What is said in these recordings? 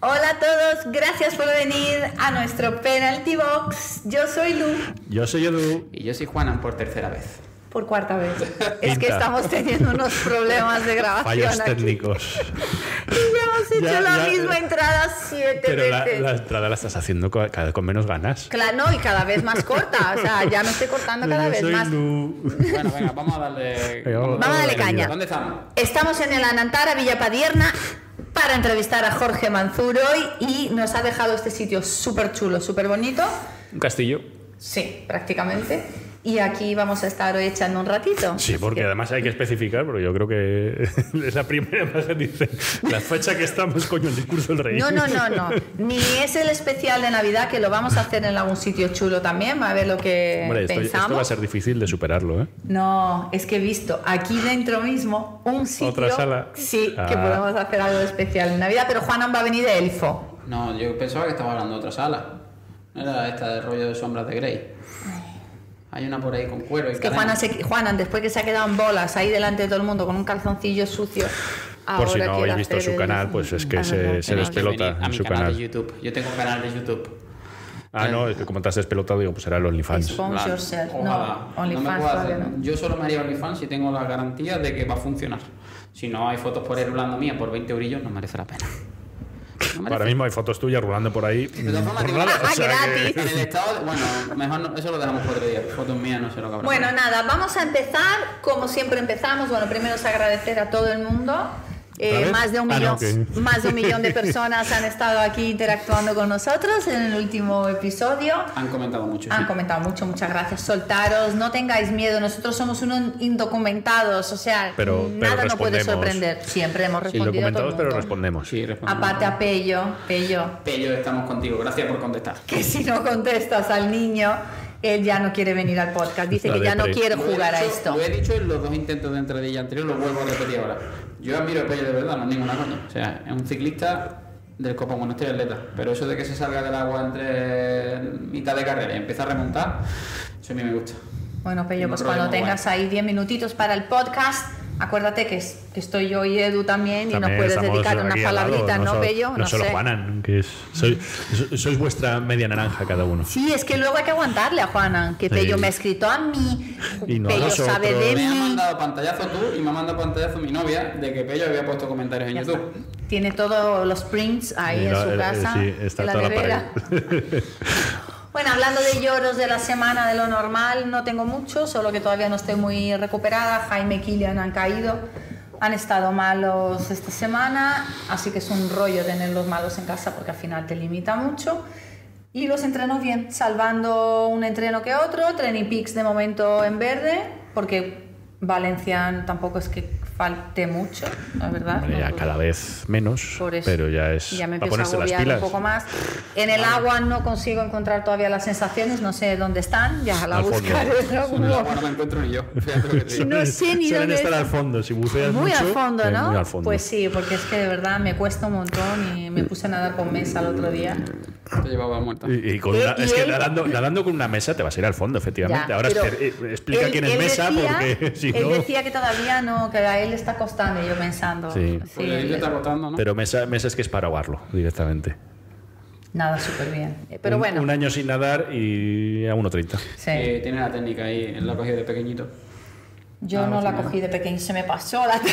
Hola a todos, gracias por venir a nuestro Penalty Box. Yo soy Lu, Yo soy Edu. Y yo soy Juanan por tercera vez. por cuarta vez. Es que estamos teniendo unos problemas de grabación Fallos aquí. técnicos. Y ya hemos hecho Ya, la ya. misma entrada siete Pero la, veces. la entrada la estás haciendo cada vez con menos ganas. Claro, no, y cada vez más corta. O sea, ya me estoy cortando cada Yo vez soy más. Lu. Bueno, venga, vamos a darle. Venga, vamos- Vamos a darle a darle caña. ¿Dónde estamos? Estamos en el Anantara Villa Padierna para entrevistar a Jorge Manzur hoy y nos ha dejado este sitio súper chulo, súper bonito. Un castillo. Sí, prácticamente. Y aquí vamos a estar hoy echando un ratito. Sí, porque además hay que especificar, porque yo creo que es la primera vez que dice la fecha que estamos, coño, el discurso del rey. No, no, no, no. Ni es el especial de Navidad que lo vamos a hacer en algún sitio chulo también, a ver lo que Hombre, esto, esto pensamos. va a ser difícil de superarlo, ¿eh? No, es que he visto aquí dentro mismo un sitio. ¿Otra sala? Sí, que Ah. podemos hacer algo especial en Navidad, pero Juanan va a venir de elfo. No, yo pensaba que estaba hablando de otra sala. No era esta de rollo de sombras de Grey. Hay una por ahí con cuero y Es que se- Juanan, después que se ha quedado en bolas ahí delante de todo el mundo con un calzoncillo sucio. Por si no habéis visto su canal, pues es que Ah, se- despelota en mi su canal, canal. de YouTube. Yo tengo un canal de YouTube. Ah, no, es que como te has despelotado, digo, pues será el OnlyFans. Yourself. ojalá. No, me OnlyFans no. Yo solo me haría OnlyFans si tengo la garantía de que va a funcionar. Si no hay fotos por ahí rulando mía por 20 eurillos, no merece la pena. No. Ahora mismo hay fotos tuyas rulando por ahí. De todas formas, por digo, nada, ah, o sea que- gratis. En el estado, de- bueno, mejor no- eso lo dejamos para otro día. Fotos mías no sé lo que habrá. Bueno, nada, vamos a empezar como siempre empezamos. Bueno, primero es agradecer a todo el mundo. Eh, más, de un Ah, millón, que- más de un millón de personas han estado aquí interactuando con nosotros en el último episodio. Han comentado mucho. Han sí. comentado mucho, muchas gracias. Soltaros, no tengáis miedo. Nosotros somos unos indocumentados, o sea, Pero- pero nada nos puede sorprender. Siempre hemos respondido a todo documentados, el pero respondemos. Sí, respondemos. Aparte a Pello, Pello, Pello, estamos contigo. Gracias por contestar. que si no contestas al niño, él ya no quiere venir al podcast. Dice La que ya no quiere jugar a dicho- esto. Lo he dicho en los dos intentos de entradilla anterior, lo vuelvo a repetir ahora. Yo admiro a Pello de verdad, no es ninguna coña. O sea, es un ciclista del Copa bueno, estoy atleta. Pero eso de que se salga del agua entre mitad de carrera y empieza a remontar, eso a mí me gusta. Bueno, Pello, pues cuando tengas guay. ahí 10 minutitos para el podcast, acuérdate que, es- que estoy yo y Edu también y nos También puedes dedicar unas palabritas, ¿no, Pello? No, No solo sé. Juanan, que es, sois, so- sois vuestra media naranja cada uno. Sí, es que luego hay que aguantarle a Juana, que Sí. Pello me ha escrito a mí, Y no nosotros. sabe de Me ha mí. mandado pantallazo tú y me ha mandado pantallazo mi novia de que Pello había puesto comentarios en Ya YouTube. está. Tiene todos los prints ahí Y en no, su eh, casa, sí, está en la toda la nevera. pared. Bueno, hablando de lloros de la semana de lo normal, no tengo mucho, solo que todavía no estoy muy recuperada. Jaime y Kilian han caído, han estado malos esta semana, así que es un rollo tenerlos malos en casa porque al final te limita mucho. Y los entrenos bien, salvando un entreno que otro, Peaks de momento en verde, porque Valencia tampoco es que falte mucho, la verdad. Hombre, ya No- cada vez menos, por eso. pero ya es Ya me a ponerse las agobiar pilas. un poco más. En el agua no consigo encontrar todavía las sensaciones, no sé dónde están, ya la Al fondo. buscaré el agua momento. no me encuentro ni yo. No sé ni dónde estar al fondo, si buceas Muy mucho, al fondo, eh, ¿no? muy al fondo. Pues sí, porque es que de verdad me cuesta un montón y me puse a nadar con mesa el otro día. Te llevaba muerta. Y, y con Eh, una- es que él- nadando, nadando con una mesa te vas a ir al fondo, efectivamente. Ya, Ahora eh, explica él- quién es mesa, decía- porque si Él no. decía que todavía no, que a él le está costando, y yo pensando. Sí. Pues le está agotando, ¿no? Pero mesa, mesa es que es para ahogarlo directamente. Nada, súper bien. Eh, Pero un, bueno, un año sin nadar y a 1.30. sí. Eh, tiene la técnica ahí, él la ha cogido de pequeñito. yo ah, no la cogí de pequeño, se me pasó la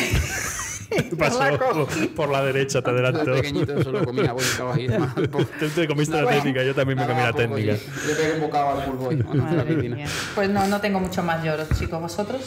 No Pasó la cogí. por la derecha, te De adelantó. pequeñito solo comía poco. Tú te comiste la Nada, técnica, yo también me comí la técnica. sí. Yo pegué un bocado al full boy. Pues no, no tengo mucho más lloros, chicos. ¿Vosotros?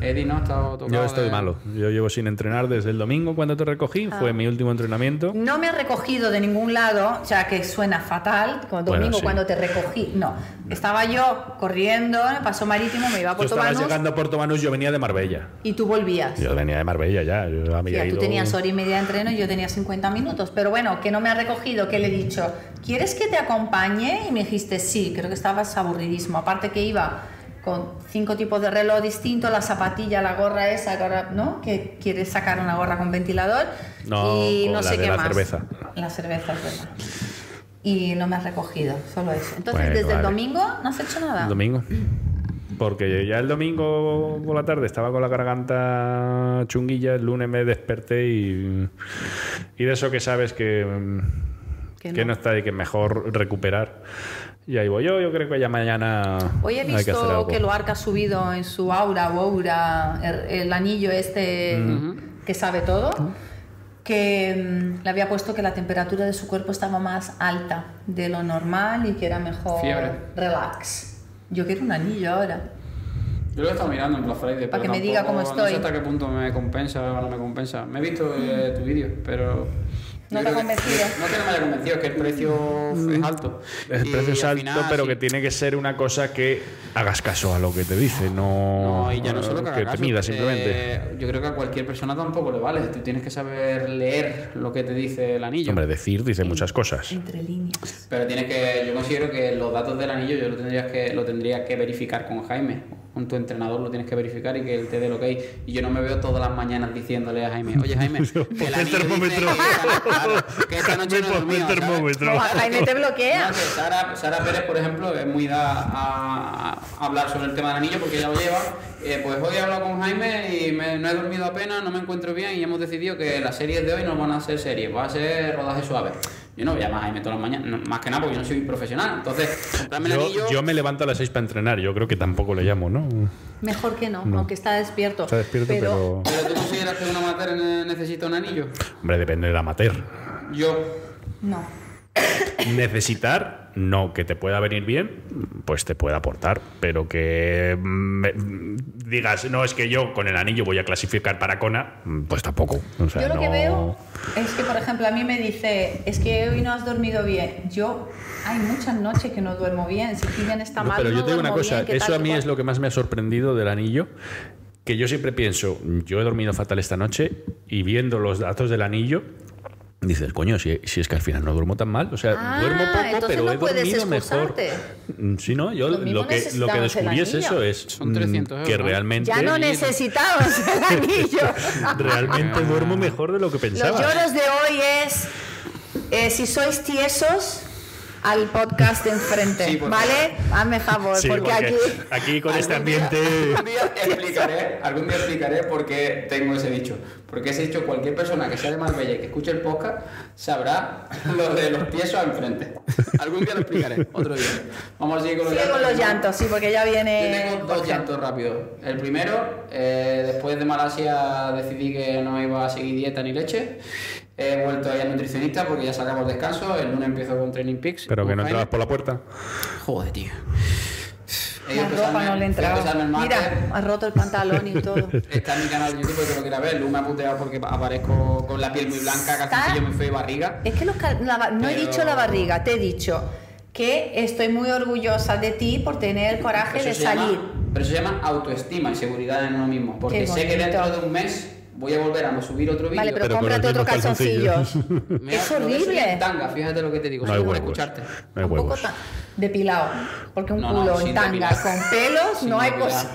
Eddie no tocado. Yo estoy de- malo. Yo llevo sin entrenar desde el domingo cuando te recogí. Ah. Fue mi último entrenamiento. No me ha recogido de ningún lado, o sea que suena fatal, como Bueno, domingo sí. cuando te recogí. No, estaba yo corriendo paso marítimo, me iba a Puerto estabas Banús llegando a Puerto Banús, yo venía de Marbella. y tú volvías. Yo venía de Marbella ya. Yo había Ya, tú ido- tenías hora y media de entreno y yo tenía 50 minutos. Pero bueno, que no me ha recogido, que le he dicho, ¿quieres que te acompañe? Y me dijiste, sí, creo que estabas aburridísimo. Aparte que iba con cinco tipos de reloj distintos, la zapatilla, la gorra esa, que ahora, ¿no? Que quieres sacar una gorra con ventilador. No, y con no la sé de qué la más. cerveza. La cerveza, es verdad. Y no me has recogido, solo eso. Entonces, Bueno, desde el vale. domingo no has hecho nada. El domingo. Porque ya el domingo por la tarde estaba con la garganta chunguilla, el lunes me desperté y, y de eso que sabes que, Que que no. no está y que es mejor recuperar. Y ahí voy yo, yo creo que ya mañana Hoy he que visto algo. que Luarca ha subido en su aura o aura el, el anillo este que sabe todo, que mm, le había puesto que la temperatura de su cuerpo estaba más alta de lo normal y que era mejor Fiebre. relax. Yo quiero un anillo ahora. Yo lo he estado mirando en Black Friday. Para que me diga cómo No sé estoy. hasta qué punto me compensa o no me compensa. Me he visto eh, tu vídeo, pero. ¿No te ha convencido? No que no me haya convencido, es que el precio es alto. El Y precio es al alto, final, pero sí. que tiene que ser una cosa que hagas caso a lo que te dice, no, No, y ya no solo que, haga que caso, te mida eh, simplemente. yo creo que a cualquier persona tampoco le vale. Tú tienes que saber leer lo que te dice el anillo. Hombre, decir dice muchas cosas. Entre líneas. Pero tienes que, yo considero que los datos del anillo yo lo tendrías que, lo tendría que verificar con Jaime, con tu entrenador lo tienes que verificar y que él te dé lo que hay. Y yo no me veo todas las mañanas diciéndole a Jaime, oye Jaime, que el el termómetro. que, esta noche no he dormido, termómetro. Jaime te bloquea. No, que Sara, Sara Pérez, por ejemplo, es muy dada a, a hablar sobre el tema del anillo porque ella lo lleva. Eh, pues hoy he hablado con Jaime y me- no he dormido apenas, no me encuentro bien y hemos decidido que las series de hoy no van a ser series, va a ser rodaje suave. Yo no voy a llamar a Jaime todas las mañanas, no, más que nada porque yo no soy profesional. Entonces, comprarme el Yo, anillo. yo me levanto a las 6 para entrenar, yo creo que tampoco le llamo, ¿no? Mejor que no, No. aunque está despierto. Está despierto, pero... ¿Pero tú consideras que una amateur ne- necesita un anillo? Hombre, depende del amateur. Yo. No. Necesitar, no, que te pueda venir bien, pues te puede aportar, pero que mm, me- digas, no, es que yo con el anillo voy a clasificar para Kona, mm, pues tampoco. O sea, Yo lo que no- veo es que, por ejemplo, a mí me dice, es que hoy no has dormido bien. Yo, hay muchas noches que no duermo bien. Si Kilian está No, mal, pero no yo te digo una cosa, bien, ¿qué eso tal, a mí cual? es lo que más me ha sorprendido del anillo, que yo siempre pienso, yo he dormido fatal esta noche y viendo los datos del anillo, dices, coño, si, si es que al final no duermo tan mal, o sea, Ah, duermo poco, pero no he dormido mejor. excusarte. Mm, Sí, no, yo Lo que, lo que descubrí es eso, es Son mm, 300 que euros, ¿no? realmente, Ya no necesitamos el anillo. realmente duermo mejor de lo que Los pensaba. lloros de hoy es, eh, si sois tiesos, al podcast de enfrente, Sí, porque- ¿vale? Hazme favor, Sí, porque, porque aquí... aquí con este Algún día- ambiente... Algún día explicaré, algún día explicaré por qué tengo ese dicho. Porque ese dicho, cualquier persona que sea de Marbella y que escuche el podcast sabrá lo de los tiesos al frente. Algún día lo explicaré, otro día. Vamos a seguir con los llantos. con los llantos, sí, porque ya Yo viene... tengo dos Jorge. llantos rápidos. El primero, eh, después de Malasia decidí que no iba a seguir dieta ni leche. He vuelto ahí al nutricionista porque ya sacamos descanso. El lunes empiezo con Training Peaks. Pero que no entrabas por la puerta. Joder, tío. La ropa no le entraba. Mira, ha roto el pantalón y todo. Está en mi canal de YouTube que lo quiera ver. Lu me ha puteado porque aparezco con la piel muy blanca, calzoncillo muy feo y barriga. Es que los cal- la ba- no he dicho la barriga, te he dicho que estoy muy orgullosa de ti por tener el coraje de llama- salir. pero eso se llama autoestima y seguridad en uno mismo. Porque sé que dentro de un mes voy a volver a subir otro vídeo. Vale, pero, Pero cómprate otro. Mira, es horrible. en tanga, fíjate lo que te digo, No hay huevos. escucharte. No hay un poco huevos. depilado. Porque un No, no, culo sin en tanga depilar. con pelos Sin no hay depilar.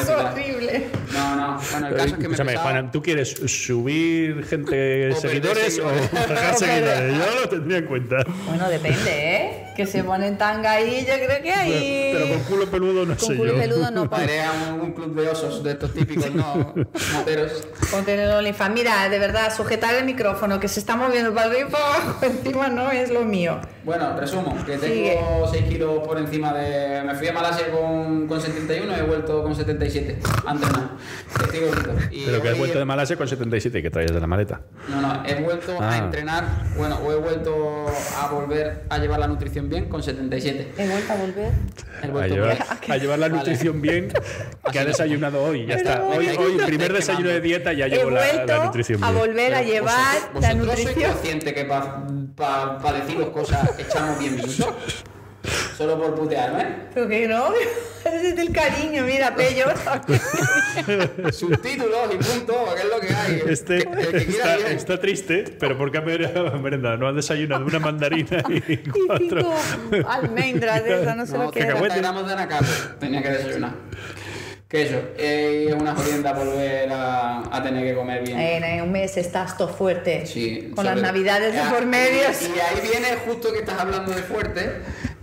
Es horrible. No, no. Bueno, el caso es que me pesaba- Juana, ¿tú quieres subir gente seguidores o bajar seguidores? Yo lo tendría en cuenta. Bueno, depende, ¿eh? Que se ponen tanga ahí, yo creo que ahí. Pero con culo peludo no Con sé culo yo. peludo no. a un, un club de osos de estos típicos, ¿no? Moteros. Ponte en el OnlyFans. Mira, de verdad, sujetar el micrófono que se está moviendo para arriba y para abajo. Encima no es lo mío. Bueno, resumo, que tengo Sigue. 6 kilos por encima de... Me fui a Malasia con, con 71 y he vuelto con 77 a entrenar. Estoy gordito. Y Pero que has vuelto de Malasia con 77 que traías de la maleta. No, no, he vuelto Ah. a entrenar, bueno, o he vuelto a volver a llevar la nutrición bien con 77. He vuelto a volver. He A vuelto llevar, bien. a llevar la Vale. nutrición bien que ha desdesayunado hoy. Ya está. Hoy, hoy primer desayuno de dieta, ya llevo la, la vuelto nutrición a bien. volver a llevar vosotros- la ¿Vosotros sois nutrición. conscientes que para deciros cosas echamos 10 minutos? Solo por putearme. Pero que no, ese es el cariño, mira, Pello. Subtítulos y punto, que es lo que hay. Este El que quiera está, está triste, pero porque ha mer- merendado. No ha desayunado una mandarina y Y cuatro. cinco almendras de esas, no sé No, lo que era. 50 gramos de anacardo tenía que desayunar. Queso. Eh, es una jodienda volver a, a tener que comer bien. En, en un mes estás todo fuerte. Sí, Con sobre- las navidades de Ah, por medio. Y, y ahí viene, justo que estás hablando de fuerte,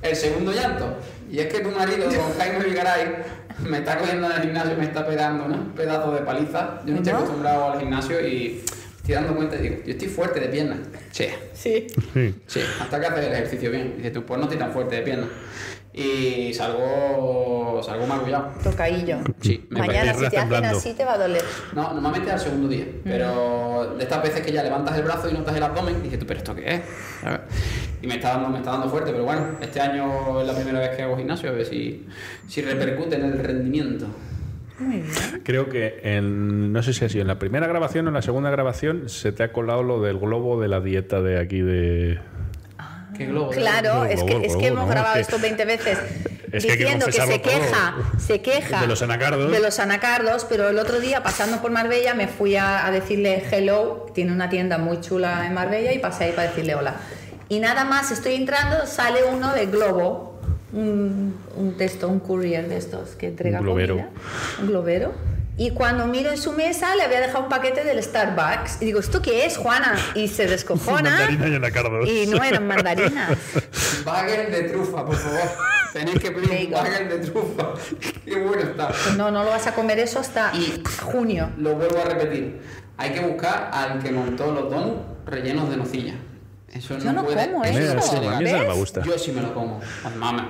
el segundo llanto. Y es que tu marido, don Jaime Vigaray, me está cogiendo en el gimnasio y me está pegando un pedazo de paliza. Yo no estoy ¿No? acostumbrado al gimnasio y estoy dando cuenta y digo, yo estoy fuerte de piernas. Sí, Sí. Sí. hasta que haces el ejercicio bien. Dices tú, pues no estoy tan fuerte de piernas. Y salgo, salgo magullado. Tocaillo. Sí, me Mañana si te hacen así te va a doler. No, normalmente al segundo día. Pero de estas veces que ya levantas el brazo y notas el abdomen, dices tú, ¿pero esto qué es? Y me está, dando, me está dando fuerte, pero bueno, este año es la primera vez que hago gimnasio, a ver si, si repercute en el rendimiento. Muy bien. Creo que en, no sé si ha sido en la primera grabación o en la segunda grabación se te ha colado lo del globo de la dieta de aquí de... ¿Qué globo? Claro, Globo, es que, globo, es que hemos no, grabado es que- esto 20 veces es que diciendo que, se queja, se queja De los anacardos. de los anacardos, pero el otro día pasando por Marbella me fui a, a decirle hello, tiene una tienda muy chula en Marbella y pasé ahí para decirle hola. Y nada más estoy entrando, sale uno de Globo, un, un texto, un courier de estos que entrega Un globero. comida, un globero. Y cuando miro en su mesa le había dejado un paquete del Starbucks y digo, ¿esto qué es, Juana? Y se descojona. Mandarina y no eran mandarinas. Bagel de trufa, por favor. Tenéis que pedir un bagel de trufa. Qué bueno está. Pues no, no lo vas a comer eso hasta Y- junio. Lo vuelvo a repetir. Hay que buscar al que montó los donuts rellenos de nocilla. Eso Yo no puede, como eso. sí, a mí eso no me gusta. Yo sí me lo como.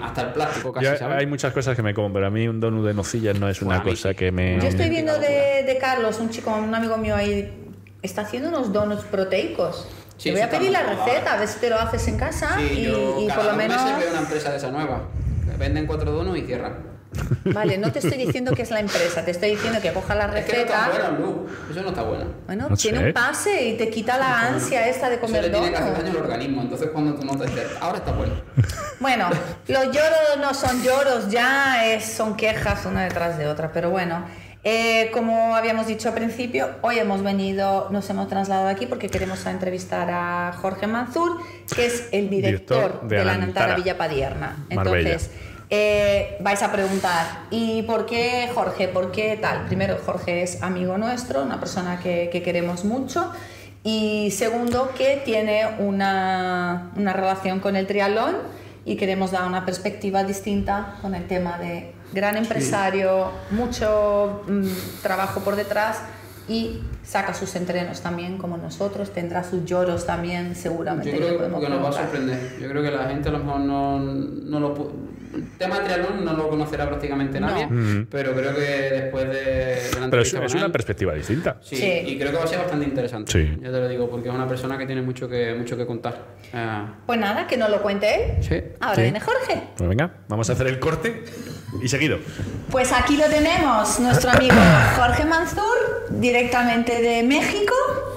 Hasta el plástico casi, Ya ¿sabes? hay muchas cosas que me como, pero a mí un donut de nocilla no es una Bueno, cosa sí. que me... Yo estoy viendo de, de Carlos, un chico, un amigo mío ahí, está haciendo unos donuts proteicos. Sí, te voy a pedir la receta, a ver si te lo haces en casa Sí, y, yo y cada por lo menos... meses veo una empresa de esa nueva. Venden cuatro donuts y cierran. Vale, no te estoy diciendo que es la empresa, te estoy diciendo que coja la Es que no está receta. bueno, Lu. Eso no está bueno. Bueno, No tiene sé. un pase y te quita la ansia esta de Eso comer le tiene que hacer daño al organismo. Entonces, cuando tú notas, dices, ahora está bueno. Bueno, los lloros no son lloros, ya es- son quejas una detrás de otra, pero bueno. eh, como habíamos dicho al principio, hoy hemos venido, nos hemos trasladado aquí porque queremos entrevistar a Jorge Manzur, que es el director, Director de de, la Nantara Villa Padierna. Marbella. Eh, vais a preguntar, ¿y por qué Jorge? ¿Por qué tal? Primero, Jorge es amigo nuestro, una persona que, que queremos mucho. Y segundo, que tiene una, una relación con el triatlón y queremos dar una perspectiva distinta con el tema de gran empresario, mucho mm, trabajo por detrás y saca sus entrenos también como nosotros, tendrá sus lloros también seguramente. Yo que creo podemos que nos va a sorprender. Yo creo que la gente a lo mejor no, no lo... El tema de triatlón no lo conocerá prácticamente No. nadie, Mm. pero creo que después de, de la Pero es, es una él- perspectiva distinta. Sí, Sí. y creo que va a ser bastante interesante. Sí. Ya te lo digo, porque es una persona que tiene mucho que, mucho que contar. Ah, Pues nada, que nos lo cuente él. sí. Ahora Sí. viene Jorge. Pues venga, vamos a hacer el corte y seguido. Pues aquí lo tenemos, nuestro amigo Jorge Manzur, directamente de México.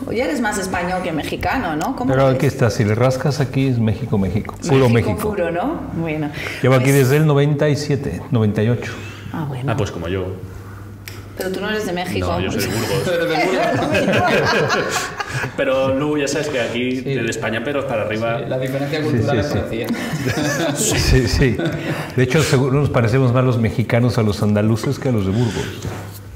Oye, eres más español que mexicano, ¿no? ¿Cómo Pero aquí está, si le rascas aquí es México, México. Puro México. puro, ¿no? Bueno. Llevo aquí Pues- desde el 97, 98. Ah, bueno. Ah, pues como yo. Pero tú no eres de México. No, yo soy de Burgos. Pero de luego ya sabes que aquí Sí. de España, pero para arriba. La diferencia cultural sí, es sí. parecida. Sí, sí. De hecho, seguro nos parecemos más los mexicanos a los andaluces que a los de Burgos.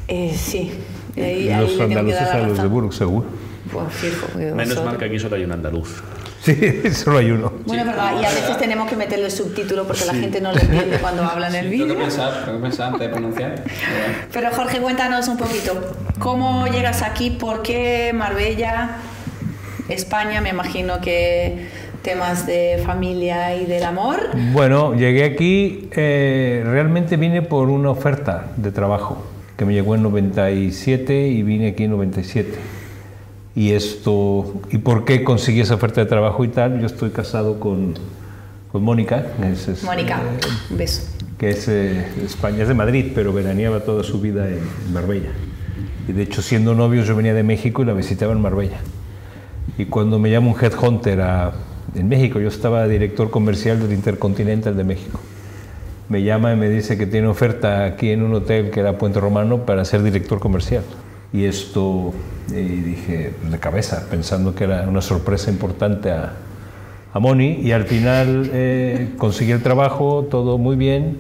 Eh, sí. Y ahí, los andaluces a los de. Burgos, seguro. Pues fijo, Menos mal que aquí solo hay un andaluz. Sí, solo hay uno. Bueno, es verdad, y a veces tenemos que meterle subtítulo porque la gente no lo entiende cuando habla en el Tengo que vídeo. pensar, tengo que pensar antes de pronunciar. Pero Jorge, cuéntanos un poquito. ¿Cómo llegas aquí? ¿Por qué Marbella? España, me imagino que temas de familia y del amor. Bueno, llegué aquí, eh, realmente vine por una oferta de trabajo que me llegó en 97 y vine aquí en 97. Y esto, ¿y por qué conseguí esa oferta de trabajo y tal? Yo estoy casado con, con Mónica, es- es, Mónica, eh, un beso. que es eh, de España, es de Madrid, pero veraneaba toda su vida en, en Marbella. Y de hecho, siendo novios, yo venía de México y la visitaba en Marbella. Y cuando me llama un headhunter a, en México, yo estaba director comercial del Intercontinental de México. Me llama y me dice que tiene oferta aquí en un hotel que era Puente Romano para ser director comercial. Y esto, y dije, pues de cabeza, pensando que era una sorpresa importante a, a Moni. Y al final eh, conseguí el trabajo, todo muy bien.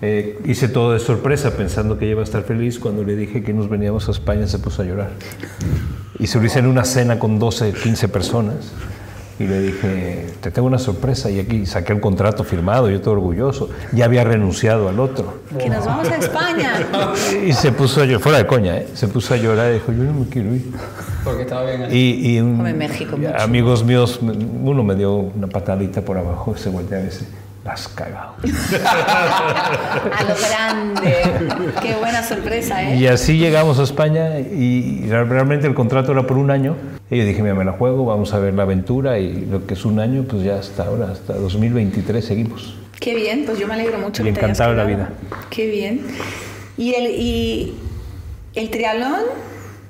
Eh, hice todo de sorpresa pensando que ella iba a estar feliz. Cuando le dije que nos veníamos a España se puso a llorar. Y se lo hice en una cena con 12, 15 personas. Y le dije, te tengo una sorpresa. Y aquí saqué el contrato firmado, yo estoy orgulloso. Ya había renunciado al otro. Que nos vamos a España. Y se puso a llorar, fuera de coña, ¿eh? se puso a llorar y dijo, yo no me quiero ir. Porque estaba bien ahí. Y, y un- México mucho. amigos míos, uno me dio una patadita por abajo, se voltea y dice, la has cagado. A lo grande. Qué buena sorpresa, ¿eh? Y así llegamos a España y realmente el contrato era por un año. Y yo dije, mira, me la juego, vamos a ver la aventura y lo que es un año, pues ya hasta ahora, hasta 2023 seguimos. Qué bien, pues yo me alegro mucho Y que te hayas encantado la vida. Qué bien. ¿Y el, y el triatlón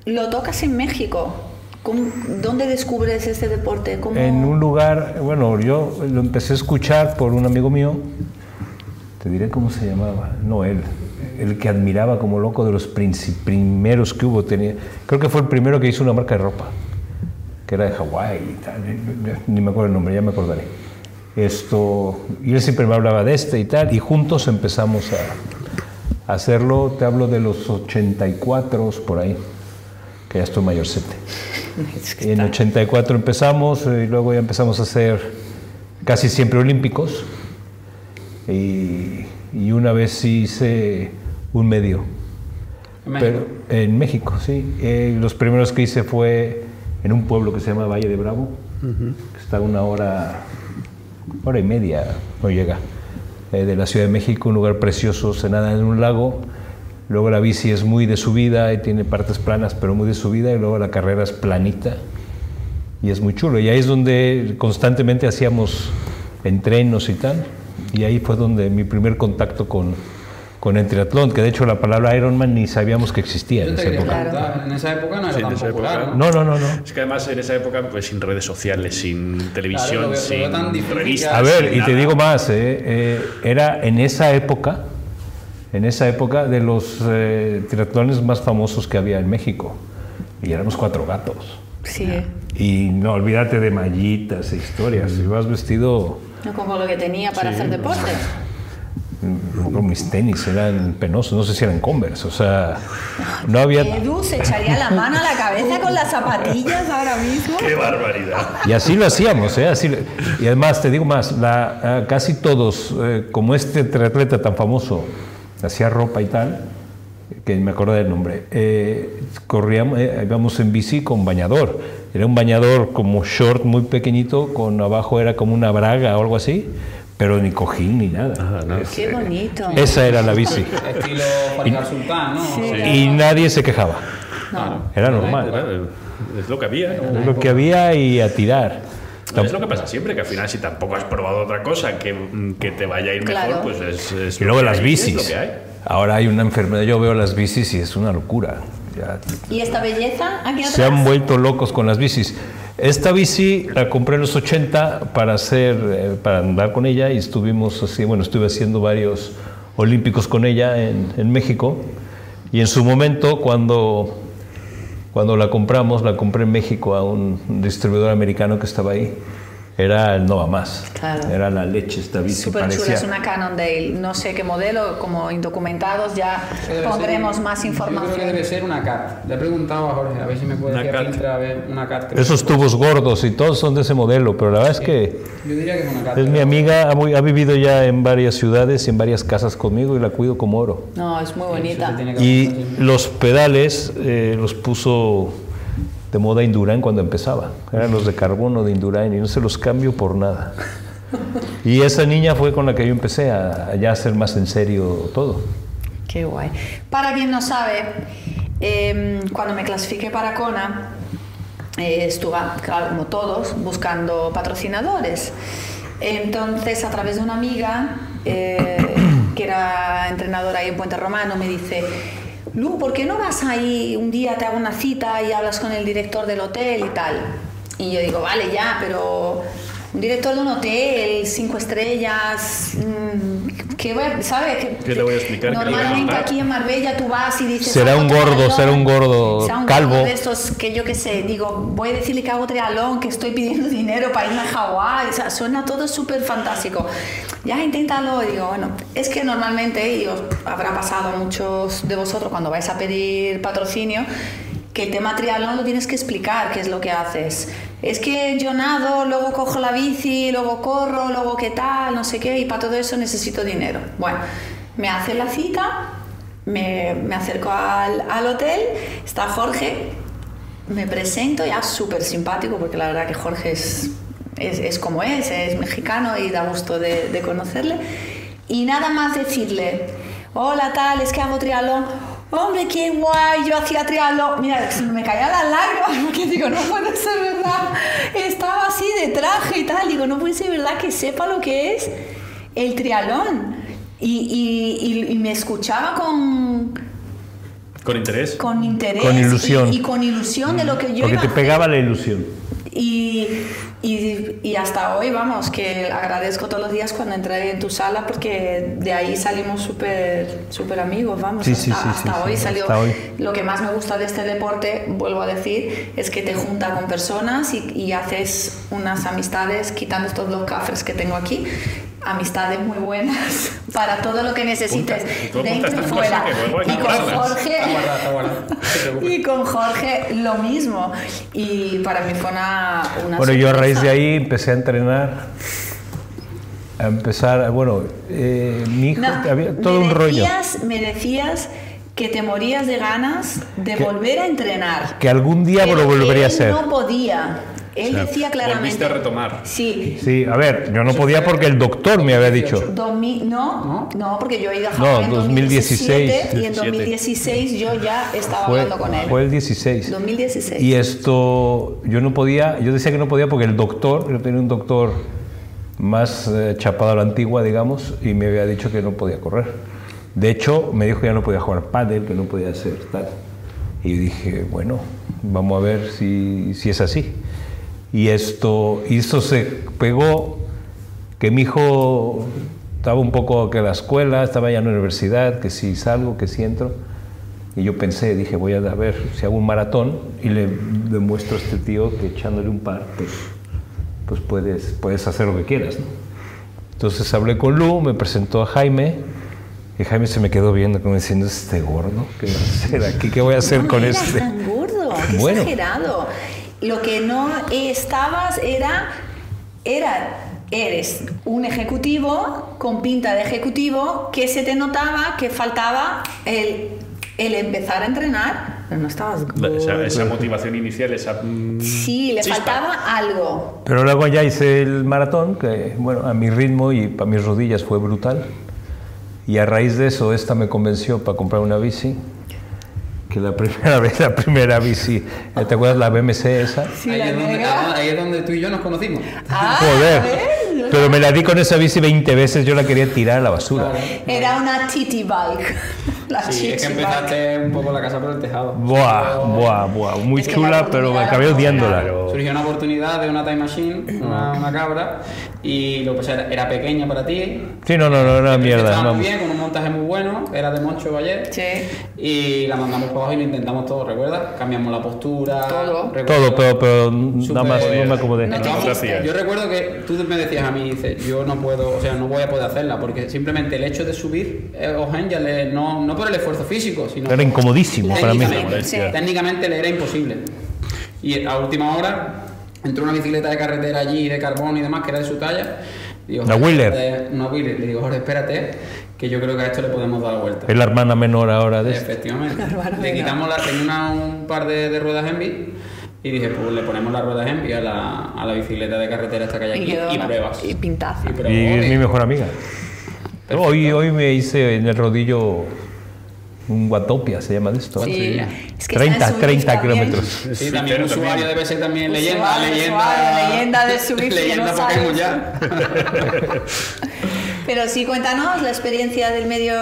lo tocas en México? ¿Cómo- ¿Dónde descubres este deporte? ¿Cómo- En un lugar, bueno, yo lo empecé a escuchar por un amigo mío, te diré cómo se llamaba, no él, el que admiraba como loco de los primeros que hubo, tenía, creo que fue el primero que hizo una marca de ropa, que era de Hawái y tal, eh, ni me acuerdo el nombre, ya me acordaré. Esto, y él siempre me hablaba de este y tal, y juntos empezamos a hacerlo, te hablo de los 84 por ahí, que ya estoy mayorcete. Es que En está- 84 empezamos eh, y luego ya empezamos a hacer casi siempre olímpicos. Y, y una vez sí hice un medio. En México. Pero, en México, sí. Eh, los primeros que hice fue en un pueblo que se llama Valle de Bravo, que está una hora, hora y media, no llega, eh, de la Ciudad de México, un lugar precioso, se nada en un lago. Luego la bici es muy de subida y tiene partes planas, pero muy de subida, y luego la carrera es planita y es muy chulo. Y ahí es donde constantemente hacíamos entrenos y tal. Y ahí fue donde mi primer contacto con, con el triatlón, que de hecho la palabra Ironman ni sabíamos que existía en te esa época. preguntar, en esa época no era Sí, tan popular, época. ¿no? No, no, no, no. Es que además en esa época, pues sin redes sociales, sin televisión, veo sin revistas. A ver, y te nada. digo más, eh, eh, era en esa época, en esa época de los eh, triatlones más famosos que había en México. Y éramos cuatro gatos. Sí, Y no olvídate de mallitas e historias. Si vas vestido no como lo que tenía para hacer deporte. con mis tenis, eran penosos, no sé si eran Converse, o sea, no había... Edu se echaría la mano a la cabeza con las zapatillas ahora mismo. ¡Qué barbaridad! Y así lo hacíamos, ¿eh? Así, y además, te digo más, la, ah, casi todos, eh, como este triatleta tan famoso, hacía ropa y tal, que me acuerdo del nombre, eh, corríamos, eh, íbamos en bici con bañador. Era un bañador como short muy pequeñito, con abajo era como una braga o algo así, pero ni cojín ni nada. Es- Qué bonito. esa era la bici. Estilo Faridar Sultán, ¿no? Sí. Y nadie se quejaba. Claro. Era normal. Era- Es lo que había. Es lo que había y a tirar. Es lo que pasa siempre, que al final si tampoco has probado otra cosa que, que te vaya a ir Claro. mejor, pues es, es Y lo luego que las hay, es lo bicis. que hay. Ahora hay una enfermedad, yo veo las bicis y es una locura. Ya ¿Y esta belleza aquí atrás? se han vuelto locos con las bicis. Esta bici la compré en los 80 para hacer, eh, para andar con ella y estuvimos así, bueno, estuve haciendo varios olímpicos con ella en, en México y en su momento cuando, cuando la compramos, la compré en México a un distribuidor americano que estaba ahí, era el Nova Más, Claro. era la leche esta bici, Súper chula, es una Cannondale. No sé qué modelo, como indocumentados ya pondremos ser- más Yo creo que información. debe ser una CAT. Le he preguntado a Jorge, a ver si me puede Una decir a ver, una CAT. Esos tubos gordos y todos son de ese modelo, pero la verdad es que Yo diría que es una CAT. es mi amiga, ha, muy- ha vivido ya en varias ciudades y en varias casas conmigo y la cuido como oro. No, es muy Sí, bonita. Y sí. los pedales eh, los puso de moda Indurain cuando empezaba. Eran los de carbono de Indurain y no se los cambio por nada. Y esa niña fue con la que yo empecé a, a ya hacer más en serio todo. Qué guay. Para quien no sabe, em, cuando me clasifiqué para Kona, eh, estuve, como todos, buscando patrocinadores. Entonces, a través de una amiga, eh, que era entrenadora ahí en Puente Romano, me dice, Lu, ¿por qué no vas ahí un día, te hago una cita y hablas con el director del hotel y tal? Y yo digo, vale, ya, pero un director de un hotel, cinco estrellas, mm, ¿qué voy a- ¿sabe? ¿Qué, ¿Qué le voy a explicar? ¿Qué le voy a Normalmente aquí en Marbella tú vas y dices... Será un gordo, será un gordo será un calvo. gordo de estos que yo qué sé, digo, voy a decirle que hago triatlón, que estoy pidiendo dinero para irme a Hawái, o sea, suena todo súper fantástico. Ya inténtalo, y digo, bueno, es que normalmente, y os habrá pasado a muchos de vosotros cuando vais a pedir patrocinio, que el tema triatlón lo tienes que explicar, qué es lo que haces. es que yo nado, luego cojo la bici, luego corro, luego qué tal, no sé qué, y para todo eso necesito dinero. Bueno, me hace la cita, me, me acerco al, al hotel, está Jorge, me presento, ya súper simpático, porque la verdad que Jorge es, es, es como es, es mexicano y da gusto de, de conocerle. Y nada más decirle, hola tal, es que hago triatlón. Hombre, qué guay, yo hacía triatlón. Mira, se me caían las lágrimas porque digo, no puede ser verdad. Estaba así de traje y tal. Digo, no puede ser verdad que sepa lo que es el triatlón. Y, y- y- y me escuchaba con, Con interés. con interés Con ilusión. Y, y con ilusión de lo que yo Porque iba te pegaba la ilusión. Y, y, y hasta hoy, vamos, que agradezco todos los días cuando entré en tu sala porque de ahí salimos súper súper amigos, vamos. Sí, sí, hasta sí, hasta sí, hoy sí, salió. hasta hoy. Lo que más me gusta de este deporte, vuelvo a decir, es que te junta con personas y, y haces unas amistades, quitando estos dos cafres que tengo aquí. Amistades muy buenas para todo lo que necesites, dentro y fuera. Y con. Jorge. Y con Jorge lo mismo. Y para mí fue una, una Bueno, yo a raíz de ahí empecé a entrenar, a empezar, bueno, eh, mi hijo, No, había todo me un rollo. decías- Me decías que te morías de ganas de Que- volver a entrenar. Que algún día pero lo volvería a hacer. No podía. Él O sea, decía claramente. volviste a retomar. Sí. Sí, a ver, yo no podía porque el doctor me había dicho. 2000 no, no, porque yo he ido a No, Japón en 2016. 2017 y en 17. 2016 yo ya estaba Fue, hablando con él. fue el 16. 2016. Y esto, yo no podía, yo decía que no podía porque el doctor, yo tenía un doctor más eh, chapado a la antigua, digamos, y me había dicho que no podía correr. De hecho, me dijo que ya no podía jugar pádel, que no podía hacer tal. Y dije, bueno, vamos a ver si, si es así. Y esto, y esto se pegó, que mi hijo estaba un poco que la escuela, estaba ya en la universidad, que si salgo, que si entro. Y yo pensé, dije, voy a ver si hago un maratón y le demuestro a este tío que echándole un par, pues, pues puedes, puedes hacer lo que quieras. ¿no? Entonces hablé con Lu, me presentó a Jaime, y Jaime se me quedó viendo como diciendo, este gordo, ¿qué va a hacer aquí? ¿Qué voy a hacer no con este? tan gordo, qué Bueno. exagerado. Lo que no estabas era, era, eres un ejecutivo con pinta de ejecutivo que se te notaba que faltaba el, el empezar a entrenar, pero no estabas Esa, esa motivación inicial, esa. mm, Sí, le chispa. faltaba algo. Pero luego ya hice el maratón, que bueno, a mi ritmo y para mis rodillas fue brutal. Y a raíz de eso, esta me convenció para comprar una bici. Que la primera vez, la primera bici, ¿eh? ¿te acuerdas la BMC esa? Sí, ahí, la es donde, negra. ahí es donde tú y yo nos conocimos. Ah, Joder. Pero me la di con esa bici 20 veces, yo la quería tirar a la basura. Claro. Era una titty bike. La Sí, es que chichi bike. empezaste un poco la casa por el tejado. Buah, buah, buah. Muy Es chula, la pero me acabé odiándola. Surgió una oportunidad de una time machine, una, una cabra, y lo pasa era, era pequeña para ti. Sí, no, no, no, era mierda. Estaba vamos. muy bien, con un montaje muy bueno, era de Moncho Valle. Sí. Y la mandamos para abajo y lo intentamos todo, ¿recuerdas? Cambiamos la postura. Todo. recuerdo- Todo, pero, pero nada más no me acomodé. No No. Yo recuerdo que tú me decías a mí, dices, yo no puedo, o sea, no voy a poder hacerla, porque simplemente el hecho de subir eh, Ojen ya le, no, no por el esfuerzo físico, sino Era incomodísimo para mí. técnicamente, Sí. técnicamente le era imposible. Y a última hora entró una bicicleta de carretera allí de carbón y demás que era de su talla. Digo, Una "Jorge, Wheeler". espérate", Una Wheeler. Le digo, Jorge, espérate, que yo creo que a esto le podemos dar la vuelta. Es la hermana menor ahora de. Efectivamente. Le quitamos la, tenía una- un par de, de ruedas Envy y dije, pues le ponemos las ruedas Envy a la, a la bicicleta de carretera esta que hay Y aquí y la- pruebas. y pintaza. Y Y es mi mejor amiga. Perfecto. Hoy, hoy me hice en el rodillo un Watopia, se llama de esto. Sí. Es que 30, está en Zurich 30 también. kilómetros. Sí, Sí, también usuario también. debe ser también leyenda, Usuario, leyenda, usuario, leyenda de que leyenda no Pokémon ya. Pero sí, cuéntanos la experiencia del medio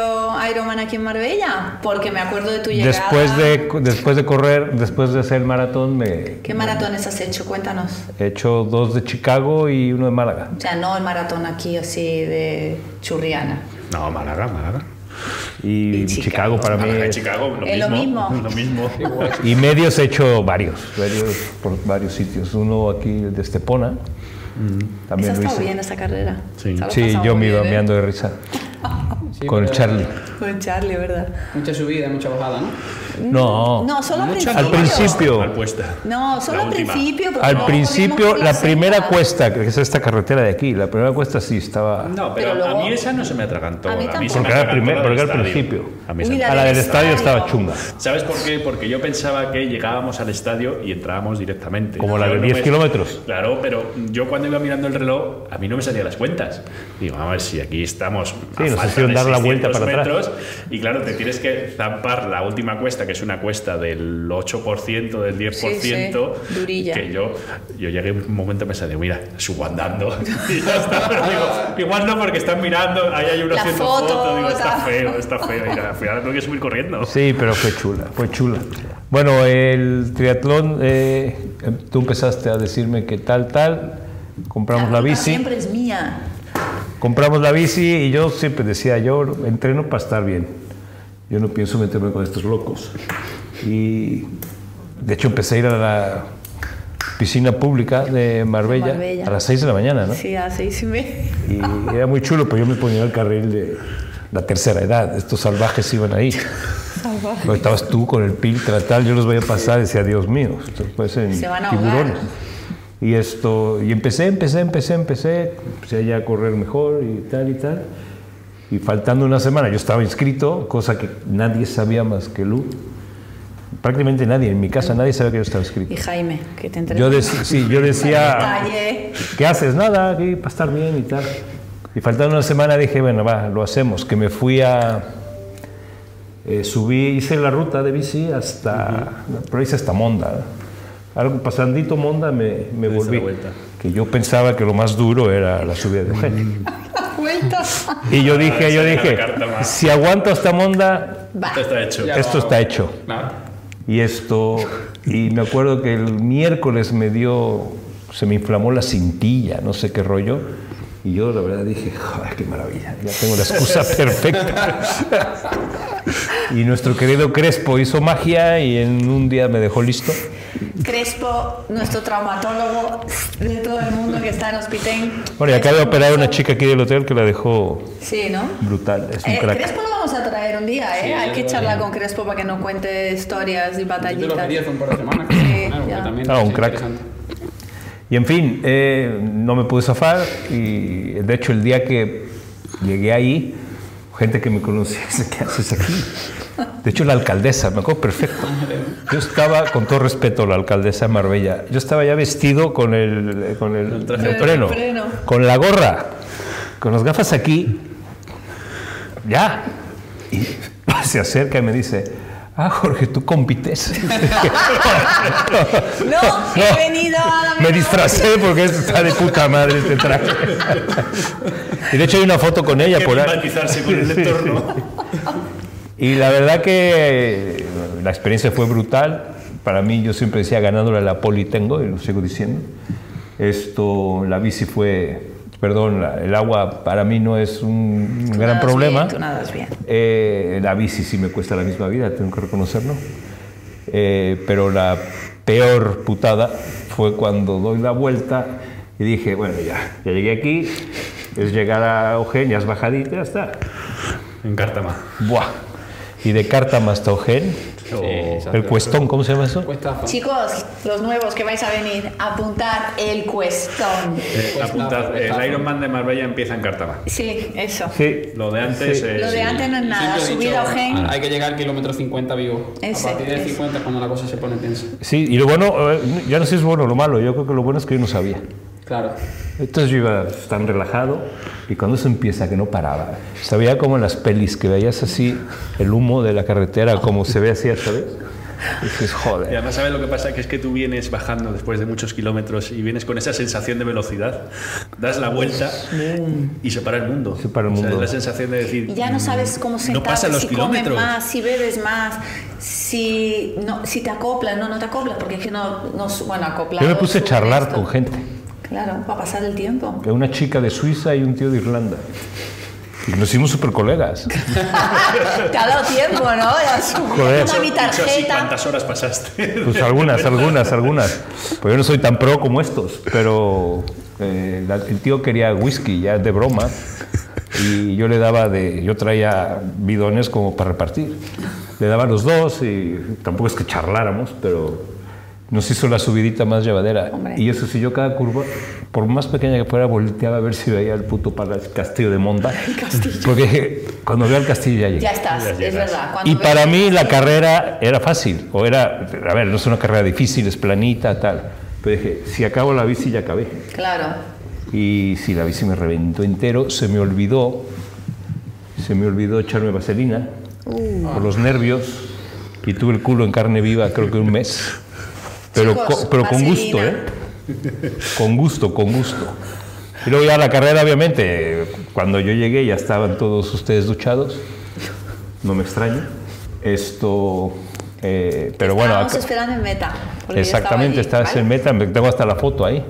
Ironman aquí en Marbella, porque me acuerdo de tu llegada. Después de, después de correr, después de hacer el maratón, me ¿Qué maratones has hecho? Cuéntanos. he hecho dos de Chicago y uno de Málaga. O sea, no el maratón aquí así de Churriana. No, Málaga, Málaga. Y, Y Chicago, Chicago. para mí. Es- Chicago, lo Es lo mismo. mismo. Lo mismo. Y medios he hecho varios, varios por varios sitios. Uno aquí de Estepona. También Esa está hice. bien, esa carrera. Sí. Sí, yo me iba meando de risa. Sí, con el pero- Charlie. Con Charlie, ¿verdad? Mucha subida, mucha bajada, ¿no? No, No, solo al principio. al principio. No, solo La al principio. Al luego principio, la primera cuesta, que es esta carretera de aquí, la primera cuesta sí estaba. No, pero, Pero luego- a mí esa no se me atragantó. A mí Porque atragantó primer- al principio. A mí Uy, esa- la A la del estadio estadio. estaba chunga. ¿Sabes por qué? Porque yo pensaba que llegábamos al estadio y entrábamos directamente. Como la de no 10 me- kilómetros. Claro, pero yo cuando iba mirando el reloj, a mí no me salían las cuentas. Digo, a ver si aquí estamos. a Sí, nos hicieron dar la vuelta 600 para atrás. metros, Y claro, te tienes que zampar la última cuesta, que es una cuesta del 8%, del 10%. Sí, sí, durilla. Que yo, yo llegué un momento pensando, mira, subo andando. y ya está. Pero digo, igual no, porque están mirando, ahí hay uno La haciendo foto, foto. Digo, está feo, está feo. Y al final tengo que subir corriendo. Sí, pero fue chula, fue chula. Bueno, el triatlón, eh, tú empezaste a decirme que tal, tal, compramos la ruta bici, Siempre es mía. Compramos la bici y yo siempre decía, yo entreno para estar bien, yo no pienso meterme con estos locos. Y de hecho empecé a ir a la piscina pública de Marbella, Marbella. a las 6 de la mañana, ¿no? Sí, a seis y media. Y era muy chulo, pues yo me ponía el carril de la tercera edad. Estos salvajes iban ahí. Luego estabas tú con el piltra, tal, yo los veía pasar y decía, Dios mío, parecen Se van a tiburones. Y esto, y empecé, empecé, empecé, empecé, empecé ya a correr mejor y tal y tal. Y faltando una semana, yo estaba inscrito, cosa que nadie sabía más que Lu. Prácticamente nadie, en mi casa nadie sabía que yo estaba inscrito. Y Jaime, que te Yo, entretengo. dec- sí, yo decía. ¿qué haces? Nada, aquí para estar bien y tal. Y faltando una semana dije, bueno, va, lo hacemos. Que me fui a... eh, subí, hice la ruta de bici hasta... Pero hice hasta Monda. Algo pasandito Monda me, me volví. la vuelta. Que yo pensaba que lo más duro era la subida de Eugenio. Vuelta. Y yo dije, yo dije, carta si aguanto hasta Monda. Esto está hecho. Esto está hecho. Y esto, y me acuerdo que el miércoles me dio, se me inflamó la cintilla, no sé qué rollo. Y yo la verdad dije, joder, qué maravilla, ya tengo la excusa perfecta. y nuestro querido Crespo hizo magia y en un día me dejó listo. Crespo, nuestro traumatólogo de todo el mundo que está en Hospitén. Bueno, y acaba de operar una chica aquí del hotel que la dejó Sí, ¿no? brutal, es un Eh, crack. Crespo lo vamos a traer un día, ¿eh? Sí, Hay que charlar con Crespo para que nos cuente historias y Yo te lo batallitas. pedí hace un par de semanas. Sí, claro, porque ya. también Ah, un crack. Y en fin, eh, no me pude zafar y de hecho el día que llegué ahí, gente que me conocía dice, ¿qué haces aquí? De hecho la alcaldesa, me acuerdo perfecto. Yo estaba, con todo respeto, la alcaldesa de Marbella, yo estaba ya vestido con el, con el, traje neopreno. con la gorra, con las gafas aquí, ya. Y se acerca y me dice, ah, Jorge, tú compites. No, he venido a la Me disfracé porque esto está de puta madre este traje. Y de hecho hay una foto con ella que por ahí. con el entorno. Y la verdad que la experiencia fue brutal. Para mí, yo siempre decía, ganándole a la poli tengo, y lo sigo diciendo. Esto, la bici fue, perdón, la- el agua para mí no es un Tú gran nadas problema. bien, tú nadas bien. Eh, la bici sí me cuesta la misma vida, tengo que reconocerlo. Eh, pero la peor putada fue cuando doy la vuelta y dije, bueno, ya, ya llegué aquí, es llegar a Eugen, ya has bajadito, ya está. En Cártama. Buah. Y de Cártama hasta Eugen, Sí, el cuestón, ¿cómo se llama eso? Chicos, los nuevos que vais a venir, apuntar el cuestón. Eh, apuntad, el nada. Ironman de Marbella empieza en Cártama. Sí, eso. Sí. Lo de antes Sí. es. Lo de antes no es nada, Siempre he subir dicho, a Eugen. ah, Hay que llegar al kilómetro 50 vivo. Ese, a partir de ese. 50 es cuando la cosa se pone tensa. Sí, y lo bueno, eh, ya no sé si es bueno o lo malo, yo creo que lo bueno es que yo no sabía. Claro. Entonces yo iba tan relajado y cuando eso empieza que no paraba, sabía como en las pelis que veías así el humo de la carretera como se ve así, ¿sabes? Y dices, Y joder. además, ¿sabes lo que pasa? Que es que tú vienes bajando después de muchos kilómetros y vienes con esa sensación de velocidad, das la vuelta y se para el mundo. Se para el O sea, mundo. es la sensación de decir. Y ya no sabes cómo No sentarte, pasan los si comes kilómetros. más, si bebes más, si, no, si te acoplas, no, no te acoplas, porque es que no, no bueno, acoplar. Yo me puse a charlar con gente, Claro, para pasar el tiempo. una chica de Suiza y un tío de Irlanda. Y nos hicimos súper colegas. te ha dado tiempo, ¿no? Joder. mi tarjeta. ¿Cuántas horas pasaste? Pues algunas, algunas, algunas. Pues yo no soy tan pro como estos, pero eh, el tío quería whisky, ya de broma. y yo le daba de, yo traía bidones como para repartir. Le daba los dos y tampoco es que charláramos, pero nos hizo la subidita más llevadera. Hombre. Y eso sí, yo cada curva, por más pequeña que fuera, volteaba a ver si veía el puto palacio- castillo de Monta. Porque cuando veo el castillo ya llegué. Ya estás, Ya es verdad. Cuando Y para mí la carrera era fácil, o era, a ver, no es una carrera difícil, es planita, tal. Pero dije, si acabo la bici ya acabé. Claro. Y si la bici me reventó entero, se me olvidó, se me olvidó echarme vaselina por los nervios y tuve el culo en carne viva creo que un mes. Pero, Chicos, co- pero con gusto. ¿eh? Con gusto, con gusto. Y luego ya la carrera, obviamente, cuando yo llegué ya estaban todos ustedes duchados. No me extraña. Esto, eh, pero bueno, acá- esperando en meta. Exactamente, estaba allí, en ¿vale? meta, me tengo hasta la foto ahí.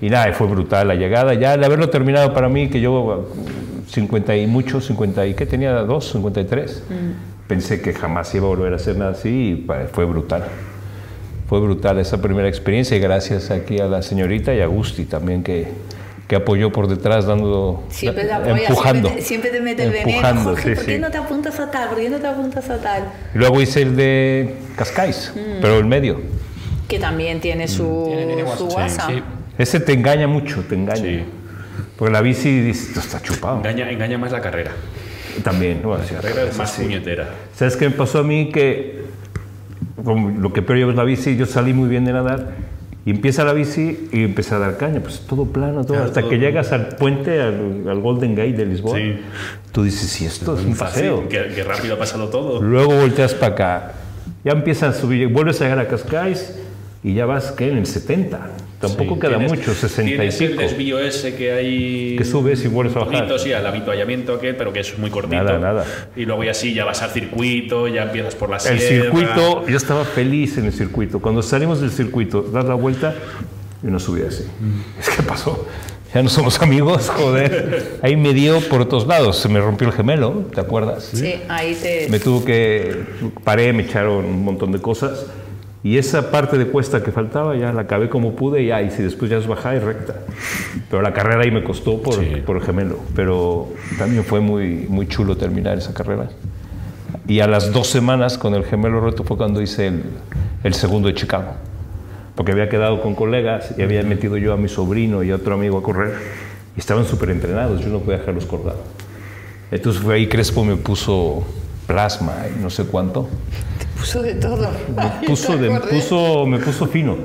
Y nada, fue brutal la llegada. Ya el haberlo terminado para mí, que yo 50 y mucho, 50 y ¿qué tenía? ¿Dos? 53. Mm. Pensé que jamás iba a volver a hacer nada así y fue brutal. Fue brutal esa primera experiencia y gracias aquí a la señorita y a Gusti también que, que apoyó por detrás dando, Siempre te apoya, empujando. Siempre te, siempre te mete el empujando, veneno. Jorge, sí, ¿por qué sí. no te apuntas a tal? ¿Por qué no te apuntas a tal? Y luego hice el de Cascais, Mm. pero el medio. Que también tiene su, Tiene- tiene su WhatsApp, WhatsApp. sí. Ese te engaña mucho, te engaña. Sí. Porque la bici dices, "Esto está chupado. Engaña, engaña más la carrera. También, bueno, sí, La carrera es más sí. puñetera. ¿Sabes qué me pasó a mí? Que lo que peor llevo es la bici, yo salí muy bien de nadar y empieza la bici y empecé a dar caña, pues todo plano, todo, Claro, hasta todo. que llegas al puente, al, al Golden Gate de Lisboa, Sí. tú dices, sí, esto es un paseo. Fácil, que, que rápido ha pasado todo. Luego volteas para acá, ya empiezas a subir, vuelves a llegar a Cascais y ya vas, ¿qué? En el 70. Tampoco Sí, queda tienes- mucho, 60 y tienes el pico. desvío ese que hay... Que subes y vuelves a bajar. Poquito, sí, al habituallamiento que, pero que es muy cortito. Nada, nada. Y luego ya sí, ya vas al circuito, ya empiezas por la El sierra. circuito, yo estaba feliz en el circuito. Cuando salimos del circuito, das la vuelta y no subí así. Es que pasó. Ya no somos amigos, joder. Ahí me dio por todos lados. Se me rompió el gemelo, ¿te acuerdas? Sí, ahí te... Me tuvo que. Paré, me echaron un montón de cosas. Y esa parte de cuesta que faltaba ya la acabé como pude y ya, y si después ya es bajada y recta. Pero la carrera ahí me costó por, Sí. por el gemelo. Pero también fue muy, muy chulo terminar esa carrera. Y a las dos semanas con el gemelo roto fue cuando hice el, el segundo de Chicago. Porque había quedado con colegas y había metido yo a mi sobrino y a otro amigo a correr. Y estaban súper entrenados, yo no podía dejarlos colgados. Entonces fue ahí Crespo me puso plasma y no sé cuánto. Puso de todo. Me puso, de- me puso, me puso fino.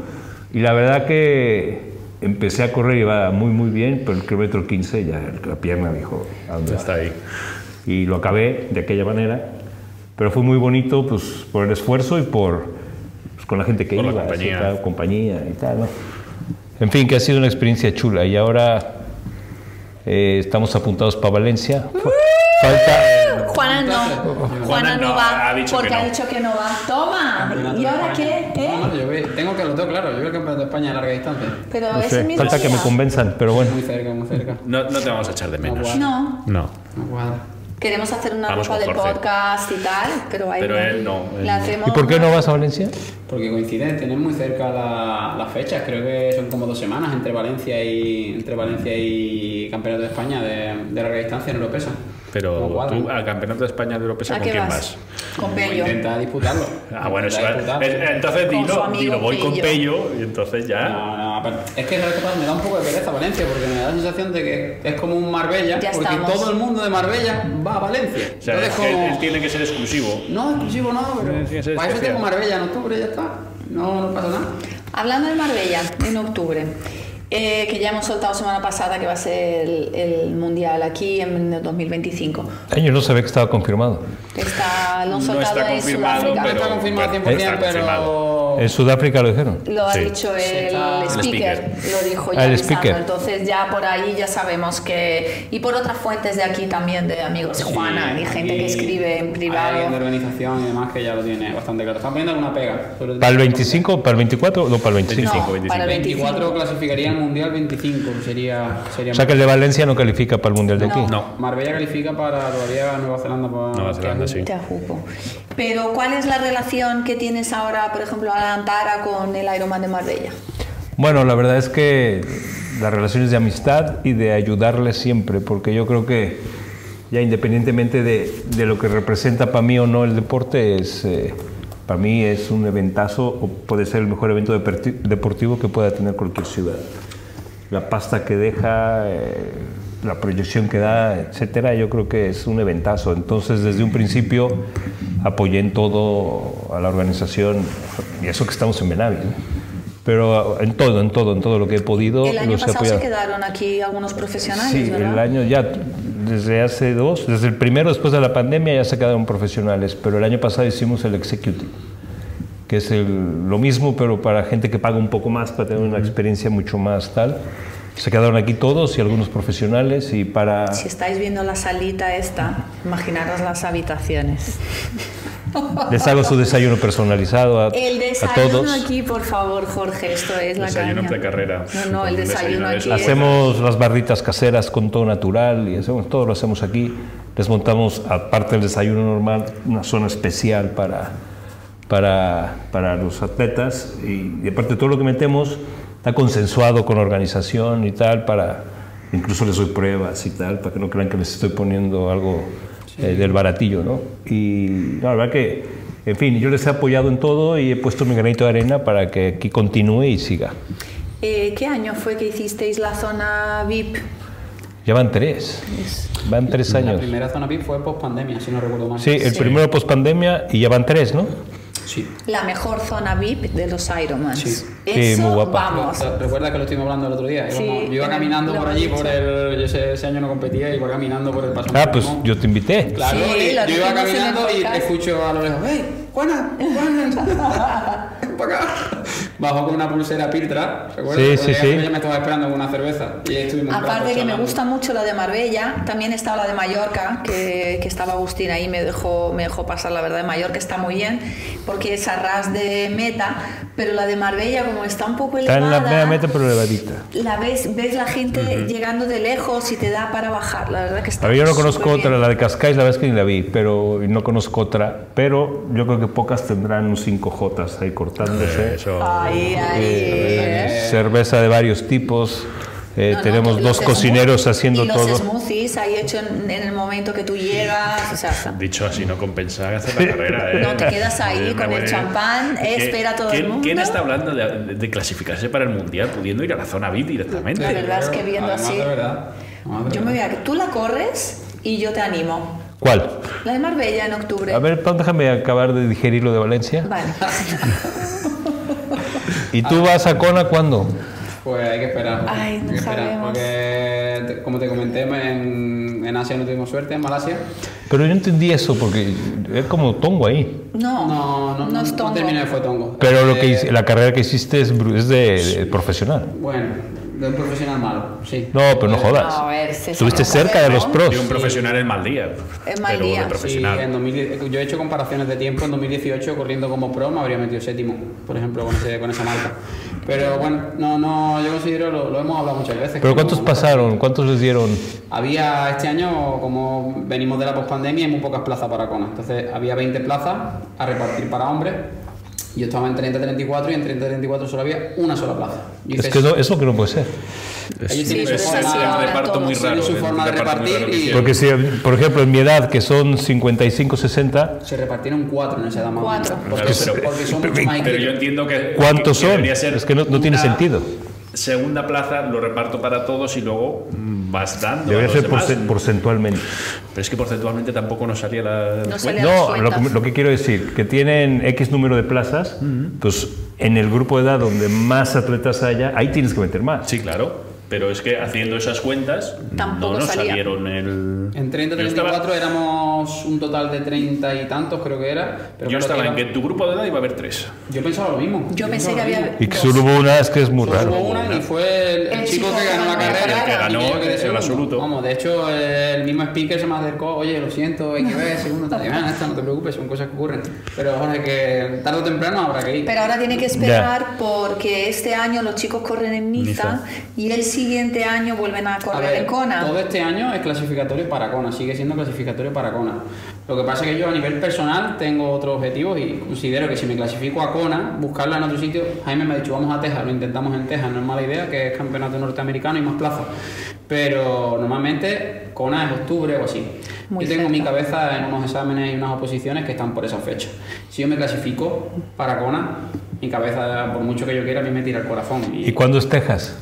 Y la verdad que empecé a correr, iba muy, muy bien, pero el kilómetro 15 ya la pierna dijo, ¿a dónde Ya vas? está ahí. Y lo acabé de aquella manera. Pero fue muy bonito pues, por el esfuerzo y por pues, con la gente que Por la iba, así, compañía. tal, compañía y tal. ¿no? En fin, que ha sido una experiencia chula. Y ahora eh, estamos apuntados para Valencia. Falta, Juana no. Juana Juana no no, va ha dicho porque que ha no. dicho que no va. Toma. ¿Y ahora qué? ¿Eh? No, no, yo vi- tengo que lo tengo claro, yo veo el campeonato de España de larga distancia. Pero no es sé, el mismo falta que me convenzan, pero bueno. Muy cerca, muy cerca. No, no te vamos a echar de menos. No. No. No. Queremos hacer una Vamos con de podcast y tal, pero, ahí Pero él no, él La hacemos ¿Y por qué no vas a Valencia? Porque coinciden, tienen muy cerca la- las fechas, creo que son como dos semanas entre Valencia y entre Valencia y Campeonato de España de, de larga distancia en Europesa. Pero No tú al Campeonato de España de Europea, ¿A ¿con quién vas? vas? Con Pello. Intenta disputarlo. Ah, bueno, sí, entonces dilo, dilo, voy con Pello. Y entonces ya. No, no, pero es que me da un poco de pereza Valencia porque me da la sensación de que es como un Marbella, Ya porque estamos. todo el mundo de Marbella va a Valencia. O sea, Entonces, es que como- él tiene que ser exclusivo. No, exclusivo no, pero que ser para eso tengo Marbella en octubre, ya está. No, no pasa nada. Hablando de Marbella, en octubre, eh, que ya hemos soltado semana pasada que va a ser el, el Mundial aquí en el 2025. Ay, Yo no sabía que estaba confirmado. Está, lo han No soltado está en confirmado, Sudáfrica. No Pero- está confirmado pero 100%, está confirmado. pero... En Sudáfrica lo dijeron. Lo ha Sí. dicho el, speaker, El speaker. lo dijo Ah, ya el avisando. speaker. Entonces ya por ahí ya sabemos que... Y por otras fuentes de aquí también, de amigos de Juana y gente que escribe en Hay privado. alguien de organización y demás que ya lo tiene bastante claro. Están poniendo alguna pega. sobre- ¿Para el 25? ¿Para el 24? No, para el 25. No, 25. para el 25. 24 clasificaría al Mundial 25, sería... sería O sea que el de Valencia no califica para el Mundial de aquí. No. No. Marbella califica para todavía Nueva Zelanda. Para Nueva Zelanda, sí. Te ajupo. Pero ¿cuál es la relación que tienes ahora, por ejemplo, a la Antara con el Ironman de Marbella? Bueno, la verdad es que las relaciones de amistad y de ayudarles siempre, porque yo creo que ya independientemente de, de lo que representa para mí o no el deporte, es, eh, para mí es un eventazo o puede ser el mejor evento deporti- deportivo que pueda tener cualquier ciudad. La pasta que deja, eh, la proyección que da, etcétera, yo creo que es un eventazo. Entonces, desde un principio apoyé en todo a la organización, y eso que estamos en Benavi, pero en todo, en todo, en todo lo que he podido. El año los pasado se quedaron aquí algunos profesionales, Sí, ¿verdad? el año ya, desde hace dos, desde el primero después de la pandemia ya se quedaron profesionales, pero el año pasado hicimos el executive, que es el- lo mismo, pero para gente que paga un poco más, para tener una experiencia mucho más tal. Se quedaron aquí todos y algunos profesionales y para... Si estáis viendo la salita esta, imaginaros las habitaciones. Les hago su desayuno personalizado a, El a desayuno todos. aquí, por favor, Jorge, esto es la Desayuno caña. precarrera. No, no, el Un desayuno desayuno de aquí. Hacemos las barritas caseras con todo natural y hacemos, todo lo hacemos aquí. Les montamos, aparte del desayuno normal, una zona especial para, para, para los atletas y, y aparte todo lo que metemos está consensuado con la organización y tal para incluso les doy pruebas y tal para que no crean que les estoy poniendo algo eh, del baratillo no y no, la verdad que en fin yo les he apoyado en todo y he puesto mi granito de arena para que aquí continúe y siga Eh, ¿Qué año fue que hicisteis la zona VIP? Ya van tres. Van tres La años. primera zona VIP fue post pandemia, si no recuerdo mal. Sí, el primero post pandemia y ya van tres, ¿no? Sí. La mejor zona VIP de los Ironmans. Sí. Sí, Eso, muy guapa. vamos. Recuerda que lo estuvimos hablando el otro día. Sí, yo iba caminando por allí, por el. Yo ese, ese año no competía, iba caminando por el paso. Ah, pues yo te invité. Claro, y yo iba caminando y escucho a lo lejos, ¡Hey, Juana! ¡Juana! para acá! Bajo con una pulsera Piltra, ¿recuerdas? Sí, sí, sí. Ella me estaba esperando con una cerveza y estuvimos. Aparte que me gusta mucho la de Marbella, también está la de Mallorca, que, que estaba Agustín ahí, me dejó, me dejó pasar la verdad de Mallorca, está muy bien, porque es a ras de meta, pero la de Marbella como está un poco Está elevada, en la media meta, pero elevadita. la ves, ves la gente llegando de lejos y te da para bajar, la verdad que está A ver, yo no conozco súper otra, bien. la de Cascais, la verdad es que ni la vi, pero no conozco otra. Pero yo creo que pocas tendrán un 5J ahí cortándose. Eso. Ay, ay, Eh, cerveza de varios tipos. Eh, No, no, tenemos los dos cocineros haciendo y los todo. smoothies ahí hecho en, en el momento que tú llegas, o sea, Dicho así, no compensa hacer la carrera. ¿eh? No, te quedas ahí Eh, con el champán, ¿qué- espera todo el ¿quién- mundo? ¿Quién está hablando de, de- de clasificarse para el mundial pudiendo ir a la zona VIP directamente? La verdad es que viendo Además, así- verdad. Yo me voy a que tú la corres y yo te animo. ¿Cuál? La de Marbella en octubre. A ver, déjame acabar de digerir lo de Valencia. Vale. ¿Y tú vas a Kona cuándo? Pues hay que esperar. Ay, no hay que esperar, sabemos. Porque, como te comenté, en, en Asia no tuvimos suerte, en Malasia. Pero yo entendí eso porque es como tongo ahí. No, No, no, no, es no tongo. terminé, fue tongo. Pero lo que Eh, hice- la carrera que hiciste es, es de, de profesional. Bueno, de un profesional malo, sí. No, pero no jodas. No, a ver, se Estuviste cerca de los pros. De un profesional en mal día. En mal pero día. de Sí, profesional. en 2010 yo he hecho comparaciones de tiempo. En 2018, corriendo como pro, me habría metido séptimo, por ejemplo, con, ese- con esa marca. Pero bueno, no, no, yo considero, lo, lo hemos hablado muchas veces. ¿Pero cuántos pasaron? ¿Cuántos les dieron? Había este año, como venimos de la pospandemia, hay muy pocas plazas para Kona. Entonces había 20 plazas a repartir para hombres. Yo estaba en 30-34 y en 30-34 solo había una sola plaza. Yo Es que no, eso que no puede ser. Ellos tienen pero su forma- reparto muy raro. su el forma de reparto muy raro repartir y-. Porque si, por ejemplo, en mi edad, que son 55-60, Se repartieron cuatro en esa edad más o menos. Cuatro. Porque, Claro, pero- porque son mucho más Pero yo entiendo que. ¿cuántos que son? ser Es que no, no tiene sentido. Segunda plaza lo reparto para todos y luego vas dando. Debería a los ser demás. porcentualmente. Pero es que porcentualmente tampoco nos salía la. No salía- No, lo que, lo que quiero decir, que tienen X número de plazas, pues en el grupo de edad donde más atletas haya, ahí tienes que meter más. Sí, claro. Pero es que haciendo esas cuentas Tampoco no nos salía. salieron el. En Yo 30-34 estaba, éramos un total de 30 y tantos, creo que era. Pero yo estaba en que tu grupo de edad iba a haber tres. Yo pensaba lo mismo. Yo pensé pensaba que había-. Y que solo hubo una, es que es muy Solo raro. hubo una y fue el, el El chico chico que ganó la carrera. carrera. Que ganó y yo quedé el segundo. absoluto. Vamos, de hecho, el mismo speaker se me acercó, oye, lo siento, hay que ver, segundo, tal. "Ah, esto no te preocupes, son cosas que ocurren. Pero Jorge, que tarde o temprano habrá que ir. Pero ahora tiene que esperar porque este año los chicos corren en Niza, y el siguiente año vuelven a A correr ver, en Kona. todo este año es clasificatorio para Kona, sigue siendo clasificatorio para Kona. Lo que pasa es que yo a nivel personal tengo otros objetivos y considero que si me clasifico a Kona, buscarla en otro sitio, Jaime me ha dicho vamos a Texas, lo intentamos en Texas, no es mala idea, que es campeonato norteamericano y más plazas. Pero normalmente Kona es octubre o así. Muy yo tengo mi cabeza en unos exámenes y unas oposiciones que están por esa fecha. Si yo me clasifico para Kona, mi cabeza, por mucho que yo quiera, a mí me tira el corazón. ¿Y cuándo es Texas?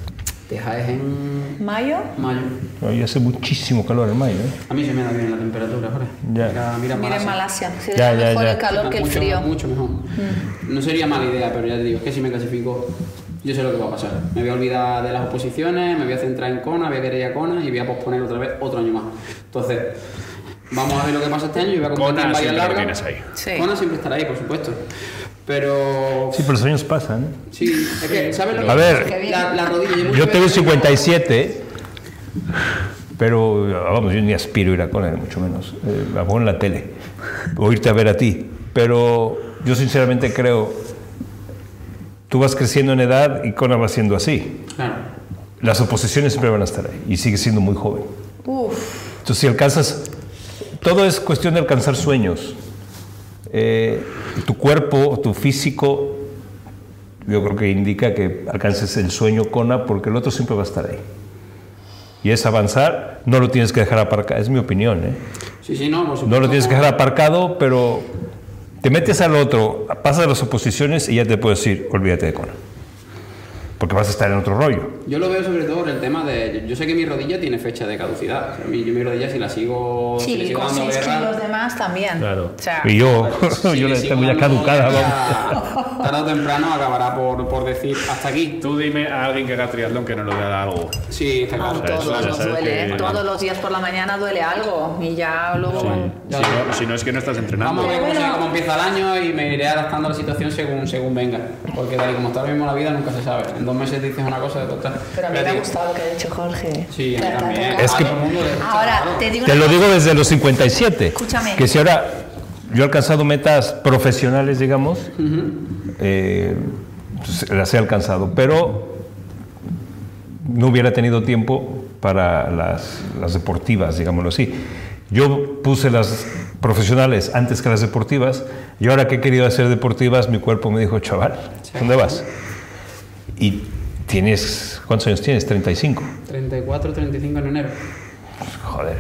Texas es en ¿Mayo? mayo. Hoy hace muchísimo calor en mayo. ¿eh? A mí se me da bien la temperatura, Jorge. Ya. Mira, mira, Mira en Malasia. Sería Ya, ya, mejor ya. el calor que el mucho, frío. Mucho mejor. No sería mala idea, pero ya te digo, es que si me clasifico, yo sé lo que va a pasar. Me voy a olvidar de las oposiciones, me voy a centrar en Kona, voy a querer ir a Kona y voy a posponer otra vez otro año más. Entonces, vamos a ver lo que pasa este año. Yo voy a competir Kona en largas. tienes ahí. Sí. Kona siempre estará ahí, por supuesto. Pero. Sí, pero los años pasan. Sí, es que, ¿sabes lo que A ver. La, la rodilla. Yo tengo veces- 57, pero vamos, yo ni aspiro a ir a Conan, mucho menos. Eh, a poner en la tele, o irte a ver a ti. Pero yo sinceramente creo, tú vas creciendo en edad y Conan va siendo así. Claro. Las oposiciones siempre van a estar ahí y sigues siendo muy joven. Uf. Entonces, si alcanzas, todo es cuestión de alcanzar sueños. Eh, tu cuerpo, tu físico, yo creo que indica que alcances el sueño Kona porque el otro siempre va a estar ahí. Y es avanzar, no lo tienes que dejar aparcado, es mi opinión. ¿eh? Sí, sí, no, por supuesto. No lo tienes que dejar aparcado, pero te metes al otro, pasas las oposiciones y ya te puedes decir, olvídate de Kona. Porque vas a estar en otro rollo. Yo lo veo sobre todo por el tema de. Yo sé que mi rodilla tiene fecha de caducidad. O sea, mi- yo mi rodilla, si la sigo. si le Sí, sigo con dando 6 guerra, kilos de más también. Claro. O sea, Y yo, si yo le tengo ya caducada. guerra. Tarde o temprano acabará por, por decir hasta aquí. Tú dime a alguien que haga triatlón que no le da algo. Sí, está claro. eso todos nos duele, que- ¿eh? todos los días por la mañana duele algo y ya luego... Si no, si no es que no estás entrenando. Vamos a ver cómo, Bueno. se- cómo empieza el año y me iré adaptando a la situación según, según venga. Porque tal y como está ahora mismo la vida, nunca se sabe. En dos meses dices una cosa de otra. Pero a mí me ha gustado lo que ha dicho Jorge. Sí, a mí también. Es que- Ahora, te digo Te lo digo desde los 57. Escúchame. Que si ahora yo he alcanzado metas profesionales, digamos, eh, pues, las he alcanzado, pero no hubiera tenido tiempo para las, las deportivas, digámoslo así. Yo puse las profesionales antes que las deportivas y ahora que he querido hacer deportivas, mi cuerpo me dijo, chaval, ¿dónde vas? Y tienes, ¿cuántos años tienes? 35. 34, 35 en enero. Joder,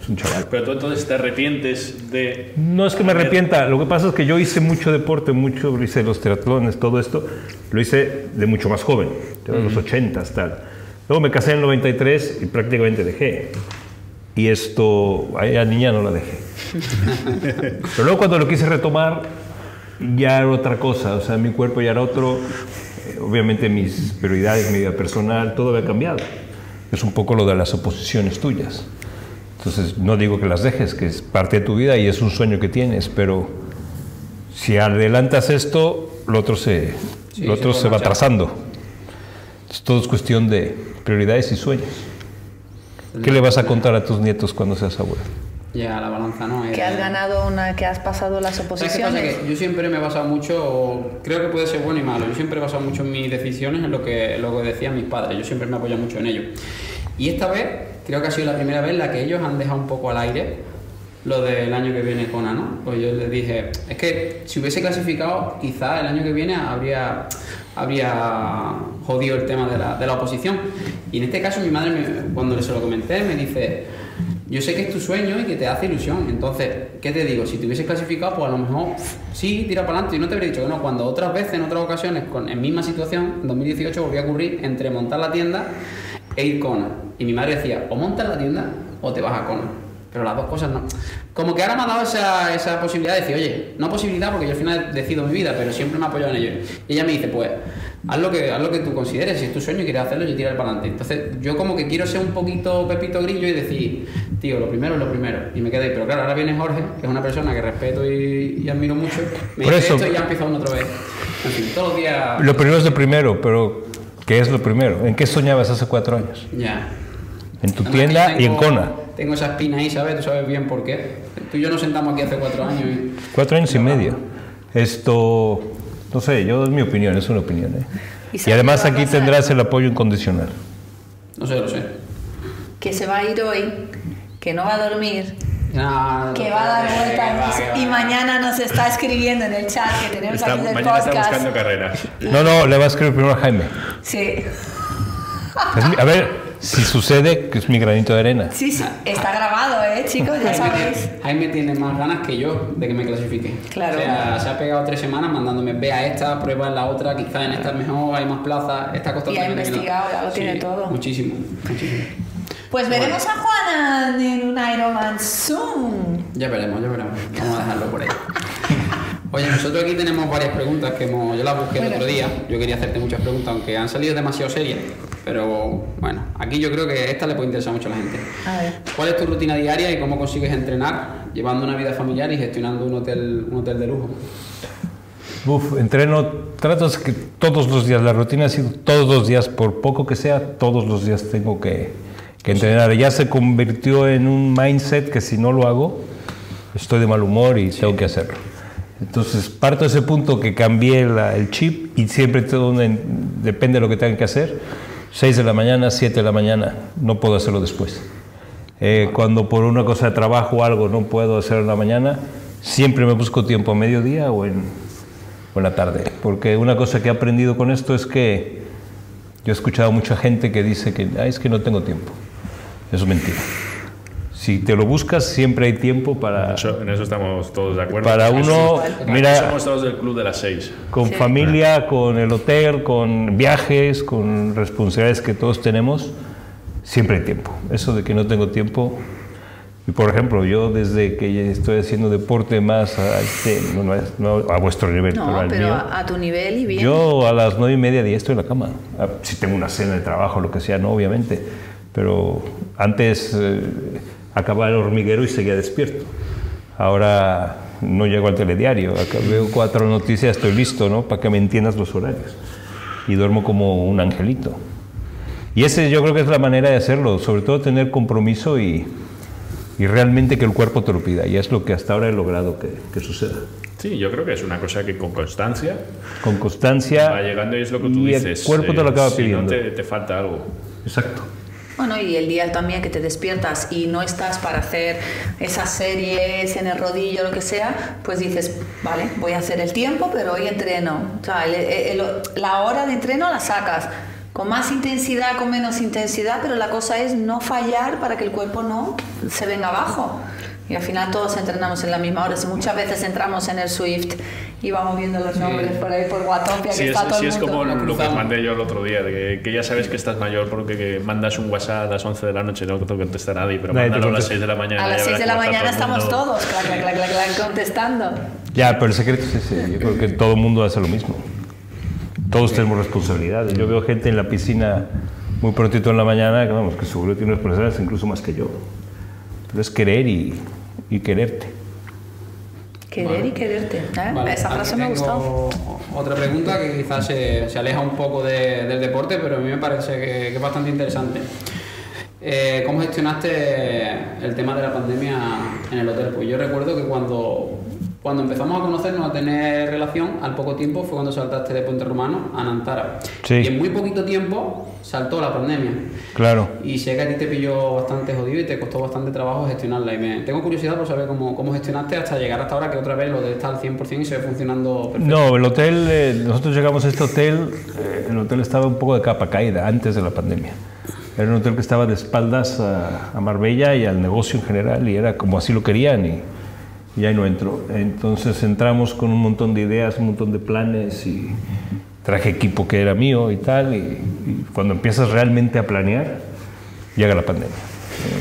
es un chaval. Pero tú entonces te arrepientes de. No es que me arrepienta, lo que pasa es que yo hice mucho deporte, mucho, hice los triatlones, todo esto, lo hice de mucho más joven, de los 80 tal. Luego me casé en el 93 y prácticamente dejé. Y esto, a la niña no la dejé. Pero luego cuando lo quise retomar, ya era otra cosa, o sea, mi cuerpo ya era otro, obviamente mis prioridades, mi vida personal, todo había cambiado. Es un poco lo de las oposiciones tuyas. Entonces, no digo que las dejes, que es parte de tu vida y es un sueño que tienes, pero si adelantas esto, lo otro se, Sí, lo otro se se, va trazando. Entonces, todo es cuestión de prioridades y sueños. ¿Qué le vas a contar a tus nietos cuando seas abuelo? Ya, la balanza no. Que has ganado una, que has pasado las ¿Sabes qué pasa? oposiciones. Que yo siempre me he basado mucho, creo que puede ser bueno y malo, yo siempre he basado mucho en mis decisiones en lo que, lo que decían mis padres, yo siempre me apoyo mucho en ello. Y esta vez, creo que ha sido la primera vez en la que ellos han dejado un poco al aire lo del año que viene con ¿no? Pues yo les dije, es que si hubiese clasificado, quizá el año que viene habría, habría jodido el tema de la, de la oposición. Y en este caso mi madre, me- cuando se lo comenté, me dice, yo sé que es tu sueño y que te hace ilusión. Entonces, ¿qué te digo? Si te hubieses clasificado, pues a lo mejor sí, tira para adelante. Y no te habría dicho que no. Cuando otras veces, en otras ocasiones, con, en misma situación, en 2018 volvió a ocurrir entre montar la tienda e ir Kona. Y mi madre decía, o montas la tienda o te vas a Kona. Pero las dos cosas no. Como que ahora me ha dado esa, esa posibilidad de decir, oye, no posibilidad porque yo al final decido mi vida, pero siempre me ha apoyado en ello. Y ella me dice, pues, haz lo que, haz lo que tú consideres, si es tu sueño y quieres hacerlo, yo tirar para adelante. Entonces, yo como que quiero ser un poquito Pepito Grillo y decir, tío, lo primero es lo primero. Y me quedé ahí. Pero claro, ahora viene Jorge, que es una persona que respeto y, y admiro mucho. Me Por dice eso- esto y ya empieza uno otra vez. En fin, todos los días. Lo primero es lo primero, pero ¿qué es lo primero? ¿En qué soñabas hace cuatro años? Ya. En tu Además tienda yo y en tengo- Kona. Tengo esa espina ahí, ¿sabes? Tú sabes bien por qué. Tú y yo nos sentamos aquí hace cuatro años y... Cuatro años y medio. Esto, no sé, yo es mi opinión, es una opinión. ¿eh? ¿Y además va aquí tendrás el apoyo incondicional. No sé, lo sé. Que se va a ir hoy, que no va a dormir, No, que va a dar vueltas va, que y va. mañana nos está escribiendo en el chat que tenemos Está- aquí del mañana está podcast. buscando carreras. No, no, le vas a escribir primero a Jaime. Sí. A ver, Si sucede, que es mi granito de arena. Sí, sí, está grabado, ¿eh, chicos? Ya sabéis. Jaime tiene más ganas que yo de que me clasifique. Claro. O sea, se ha pegado tres semanas mandándome, ve a esta, prueba en la otra, quizás en esta es mejor, hay más plazas, está costando. Y ha investigado, ya lo tiene todo. Muchísimo, muchísimo. Pues veremos a Juana en un Ironman soon. Ya veremos, ya veremos. Vamos a dejarlo por ahí. Oye, nosotros aquí tenemos varias preguntas que hemos, yo las busqué el otro día. Yo quería hacerte muchas preguntas, aunque han salido demasiado serias. Pero bueno, aquí yo creo que esta le puede interesar mucho a la gente. A ver. ¿Cuál es tu rutina diaria y cómo consigues entrenar llevando una vida familiar y gestionando un hotel, un hotel de lujo? Uf, entreno, trato que todos los días, la rutina ha sido todos los días, por poco que sea, todos los días tengo que, que entrenar. Ya se convirtió en un mindset que si no lo hago, estoy de mal humor y tengo que hacerlo. Entonces, parto de ese punto que cambié la- el chip y siempre todo en- depende de lo que tenga que hacer. 6 de la mañana, 7 de la mañana, no puedo hacerlo después. Eh, cuando por una cosa de trabajo o algo no puedo hacerlo en la mañana, siempre me busco tiempo a mediodía o en, o en la tarde. Porque una cosa que he aprendido con esto es que yo he escuchado a mucha gente que dice que "Ah, es que no tengo tiempo. Eso es mentira. Si te lo buscas, siempre hay tiempo para, Eso- en eso estamos todos de acuerdo. para uno. Mira, somos todos del club de las seis. con familia, con el hotel, con viajes, con responsabilidades que todos tenemos, siempre hay tiempo. Eso de que no tengo tiempo. Y por ejemplo, yo desde que estoy haciendo deporte más a, este- no, no a vuestro nivel, pero No, al pero mío, a, a tu nivel y bien. yo a las nueve y media día estoy en la cama. Ah, Si tengo una cena de trabajo, lo que sea, no, obviamente. Pero antes eh, acababa el hormiguero y seguía despierto. Ahora no llego al telediario. Acá veo cuatro noticias, estoy listo, ¿no? Para que me entiendas los horarios. Y duermo como un angelito. Y ese yo creo que es la manera de hacerlo, sobre todo tener compromiso y, y realmente que el cuerpo te lo pida. Y es lo que hasta ahora he logrado que, que suceda. Sí, yo creo que es una cosa que con constancia Con constancia. va llegando y es lo que tú y dices. El cuerpo te lo eh, acaba si pidiendo. no te, te falta algo. Exacto. Bueno, y el día también que te despiertas y no estás para hacer esas series en el rodillo, lo que sea, pues dices, vale, voy a hacer el tiempo, pero hoy entreno. O sea, la hora de entreno la sacas con más intensidad, con menos intensidad, pero la cosa es no fallar para que el cuerpo no se venga abajo. Y al final todos entrenamos en la misma hora. Si muchas veces entramos en el Swift y vamos viendo los nombres por ahí por Watopia, Sí, que es, está todo sí el es mundo. como lo que os mandé yo el otro día, de que, que ya sabes que estás mayor porque que mandas un WhatsApp a las 11 de la noche, no te contesta a nadie, pero Nadie mándalo a las contesta. 6 de la mañana. A las ya 6 de la mañana todo estamos todos, clac, clac, clac, clac, clac, contestando. Ya, pero el secreto es ese. Yo creo que todo el mundo hace lo mismo. Todos tenemos responsabilidades. Yo veo gente en la piscina muy prontito en la mañana que, vamos, que seguro tiene responsabilidades incluso más que yo. Pero es querer y, y quererte. Querer y quererte. ¿eh? Vale, Esa frase me tengo gustó. Otra pregunta que quizás se, se aleja un poco de- del deporte, pero a mí me parece que, que es bastante interesante. Eh, ¿Cómo gestionaste el tema de la pandemia en el hotel? Pues yo recuerdo que cuando, cuando empezamos a conocernos, a tener relación, al poco tiempo fue cuando saltaste de Puente Romano a Nantara. Sí. Y en muy poquito tiempo saltó la pandemia. Claro. Y sé que a ti te pilló bastante jodido y te costó bastante trabajo gestionarla. Y me, tengo curiosidad por saber cómo, cómo gestionaste hasta llegar hasta ahora que otra vez lo de estar al 100% y se ve funcionando perfecto. No, el hotel, eh, nosotros llegamos a este hotel, eh, el hotel estaba un poco de capa caída antes de la pandemia. Era un hotel que estaba de espaldas a, a Marbella y al negocio en general y era como así lo querían y, y ahí no entró. Entonces entramos con un montón de ideas, un montón de planes y traje equipo que era mío y tal y, y cuando empiezas realmente a planear llega la pandemia.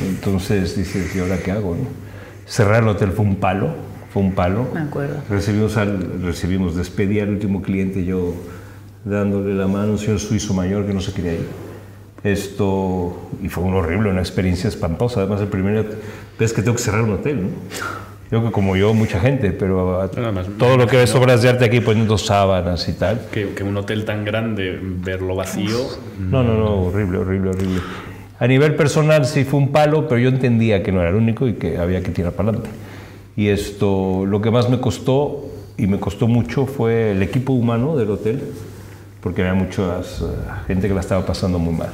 Entonces dices, ¿y ahora qué hago? no? Cerrar el hotel fue un palo, fue un palo. Me acuerdo. Recibimos, al, recibimos despedí al último cliente, yo dándole la mano un señor suizo mayor que no se quería ir. Esto, y fue un horrible, una experiencia espantosa. Además, el primero vez que tengo que cerrar un hotel, ¿no? Yo que como yo, mucha gente, pero más, todo lo que ves obras de arte aquí poniendo sábanas y tal. Que, que un hotel tan grande, verlo vacío. No, no, no, horrible, horrible, horrible. A nivel personal sí fue un palo, pero yo entendía que no era el único y que había que tirar para adelante. Y esto, lo que más me costó, y me costó mucho, fue el equipo humano del hotel, porque había mucha gente que la estaba pasando muy mal.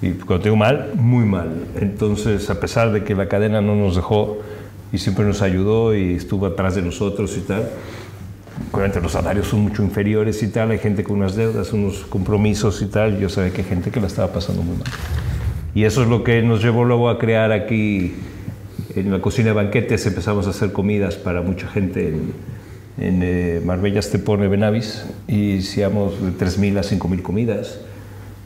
Y cuando digo mal, muy mal. Entonces, a pesar de que la cadena no nos dejó y siempre nos ayudó y estuvo atrás de nosotros y tal, obviamente los salarios son mucho inferiores y tal, hay gente con unas deudas, unos compromisos y tal, yo sabía que hay gente que la estaba pasando muy mal. Y eso es lo que nos llevó luego a crear aquí, en la cocina de banquetes, empezamos a hacer comidas para mucha gente en, en eh, Marbella, Estepona y Benavis, y hacíamos de 3.000 a 5.000 comidas.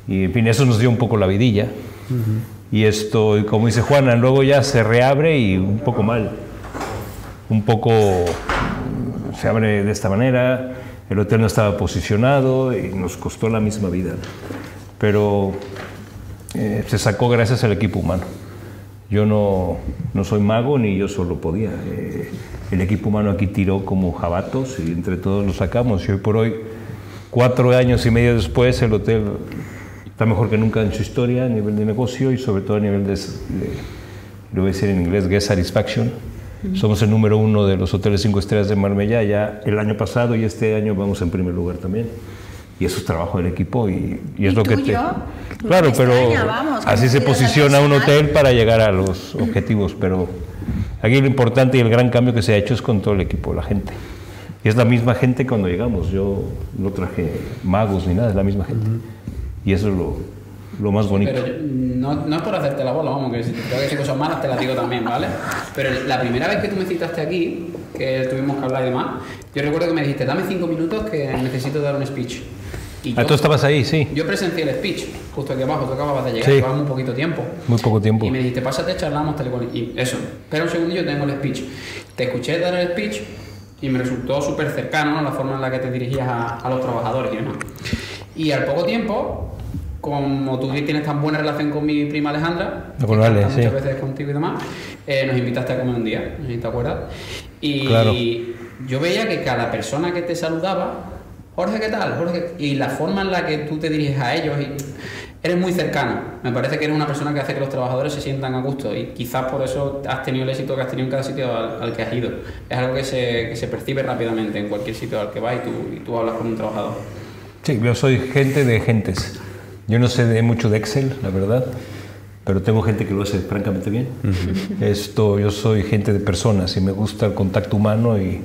Y en fin, eso nos dio un poco la vidilla. Y esto, como dice Juana, luego ya se reabre y un poco mal. Un poco se abre de esta manera, el hotel no estaba posicionado y nos costó la misma vida. Pero eh, se sacó gracias al equipo humano. Yo no, no soy mago ni yo solo podía. Eh, el equipo humano aquí tiró como jabatos y entre todos lo sacamos. Y hoy por hoy, cuatro años y medio después, el hotel está mejor que nunca en su historia a nivel de negocio y sobre todo a nivel de, de lo voy a decir en inglés, guest satisfaction. Somos el número uno de los hoteles cinco estrellas de Marbella ya el año pasado y este año vamos en primer lugar también. Y eso es trabajo del equipo y, y es ¿Y lo que te... Claro, pero extraña, vamos, así se posiciona un hotel para llegar a los objetivos, pero aquí lo importante y el gran cambio que se ha hecho es con todo el equipo, la gente. Y es la misma gente cuando llegamos. Yo no traje magos ni nada, es la misma gente. Y eso es lo, lo más bonito. Pero yo- no, no es por hacerte la bola, vamos, que si te tengo que decir cosas malas te las digo también, ¿vale? Pero la primera vez que tú me citaste aquí, que tuvimos que hablar y demás, yo recuerdo que me dijiste, dame cinco minutos que necesito dar un speech. Y Ah, yo, tú estabas ahí, sí. yo presencié el speech, justo aquí abajo, tú acababas de llegar, Sí. llevaba muy poquito tiempo. Muy poco tiempo. Y me dijiste, pásate, charlamos, tal y cual. Y eso, espera un segundo, yo tengo el speech. Te escuché dar el speech y me resultó súper cercano ¿no? la forma en la que te dirigías a, a los trabajadores y demás. Y al poco tiempo, como tú tienes tan buena relación con mi prima Alejandra, que sí. muchas veces contigo y demás, eh, nos invitaste a comer un día, te acuerdas. Y Claro. yo veía que cada persona que te saludaba, Jorge, ¿qué tal? Jorge, y la forma en la que tú te diriges a ellos, y eres muy cercano. Me parece que eres una persona que hace que los trabajadores se sientan a gusto y quizás por eso has tenido el éxito que has tenido en cada sitio al, al que has ido. Es algo que se, que se percibe rápidamente en cualquier sitio al que vas y tú, y tú hablas con un trabajador. Sí, yo soy gente de gentes. Yo no sé de mucho de Excel, la verdad, pero tengo gente que lo hace francamente bien. Esto, yo soy gente de personas y me gusta el contacto humano y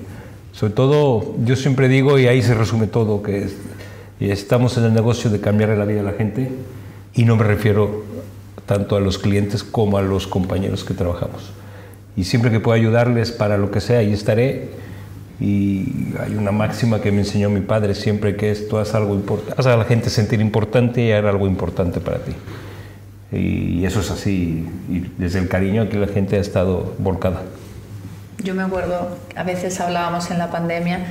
sobre todo, yo siempre digo, y ahí se resume todo, que es- estamos en el negocio de cambiar la vida de la gente y no me refiero tanto a los clientes como a los compañeros que trabajamos. Y siempre que pueda ayudarles para lo que sea, ahí estaré. Y hay una máxima que me enseñó mi padre siempre que es tú haz algo importante, haz a la gente sentir importante y hacer algo importante para ti. Y eso es así. Y desde el cariño aquí la gente ha estado volcada. Yo me acuerdo, a veces hablábamos en la pandemia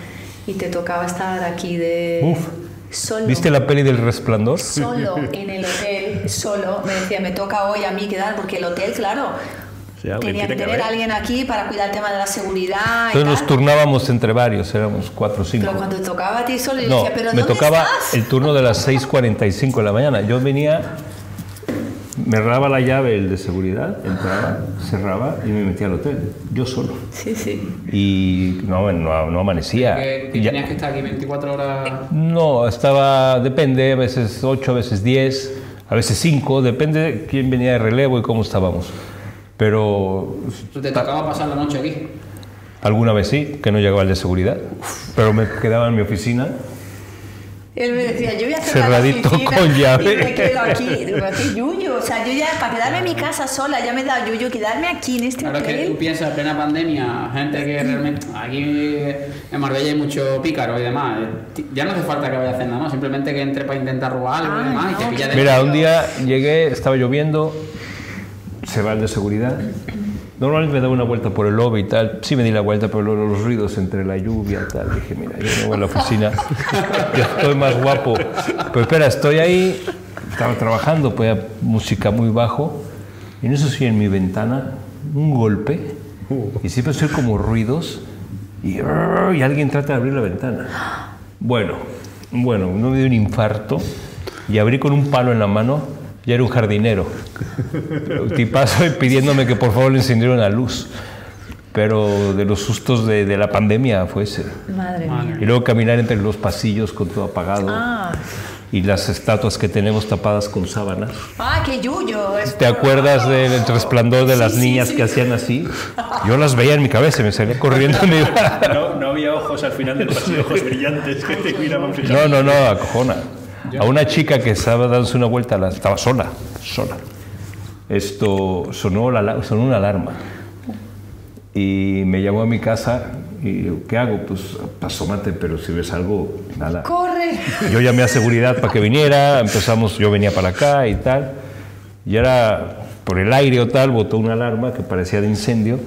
y te tocaba estar aquí de Uf. solo. ¿Viste la peli del resplandor? Solo en el hotel, solo. Me decía, me toca hoy a mí quedar, porque el hotel, claro, Sí, alguien tenía que tener a alguien aquí para cuidar el tema de la seguridad. y Entonces nos tal. turnábamos entre varios, éramos cuatro o cinco. Pero cuando tocaba a ti solo, yo No, decía, ¿pero me dónde tocaba estás? el turno de las 6.45 de la mañana. Yo venía, me daba la llave el de seguridad, entraba, cerraba y me metía al hotel, yo solo. Sí, sí. Y no, no, no amanecía. Que, que tenías que estar aquí 24 horas. No, estaba, depende, a veces 8, a veces 10, a veces 5, depende de quién venía de relevo y cómo estábamos. Pero Te tocaba pasar la noche aquí. alguna vez sí, que no llegaba el de seguridad, pero me quedaba en mi oficina. Él me decía, yo voy a cerrar Cerradito la oficina con llave. Y me quedo aquí. Digo, qué yuyo. O sea, yo ya, para quedarme en mi casa sola, ya me da yuyo quedarme aquí en este Claro, es que hotel. tú piensas, en plena pandemia, gente que realmente. Aquí en Marbella hay mucho pícaro y demás. Ya no hace falta que vaya a hacer nada más, simplemente que entre para intentar robar algo y Ay, demás y te no. pilla de Mira, un día llegué, estaba lloviendo, se va el de seguridad. Normalmente me daba una vuelta por el lobby y tal. Sí me di la vuelta, pero los ruidos entre la lluvia y tal. Dije, mira, yo me voy a la oficina, yo estoy más guapo. Pero espera, estoy ahí, estaba trabajando, ponía música muy bajo. Y en eso sí, en mi ventana, un golpe. Y siempre soy como ruidos. Y, y alguien trata de abrir la ventana. Bueno, bueno, no me dio un infarto. Y abrí con un palo en la mano. Ya era un jardinero. Un tipazo y pidiéndome que por favor le encendiera una luz. Pero de los sustos de, de la pandemia fue ese. Madre mía. Y luego caminar entre los pasillos con todo apagado. Ah, Y las estatuas que tenemos tapadas con sábanas. ah qué yuyo. ¿Te acuerdas del resplandor de las Sí, sí, niñas sí. que hacían así? Yo las veía en mi cabeza me salía corriendo. me iba- No, no había ojos al final del pasillo, ojos brillantes que te miraban No, no, no, acojona. A una chica que estaba dándose una vuelta, estaba sola, sola. esto sonó, la, sonó una alarma. Y me llamó a mi casa y digo, ¿qué hago? Pues asómate, pero si ves algo, nada. ¡Corre! Yo llamé a seguridad para que viniera, empezamos, yo venía para acá y tal, y era por el aire o tal, botó una alarma que parecía de incendio,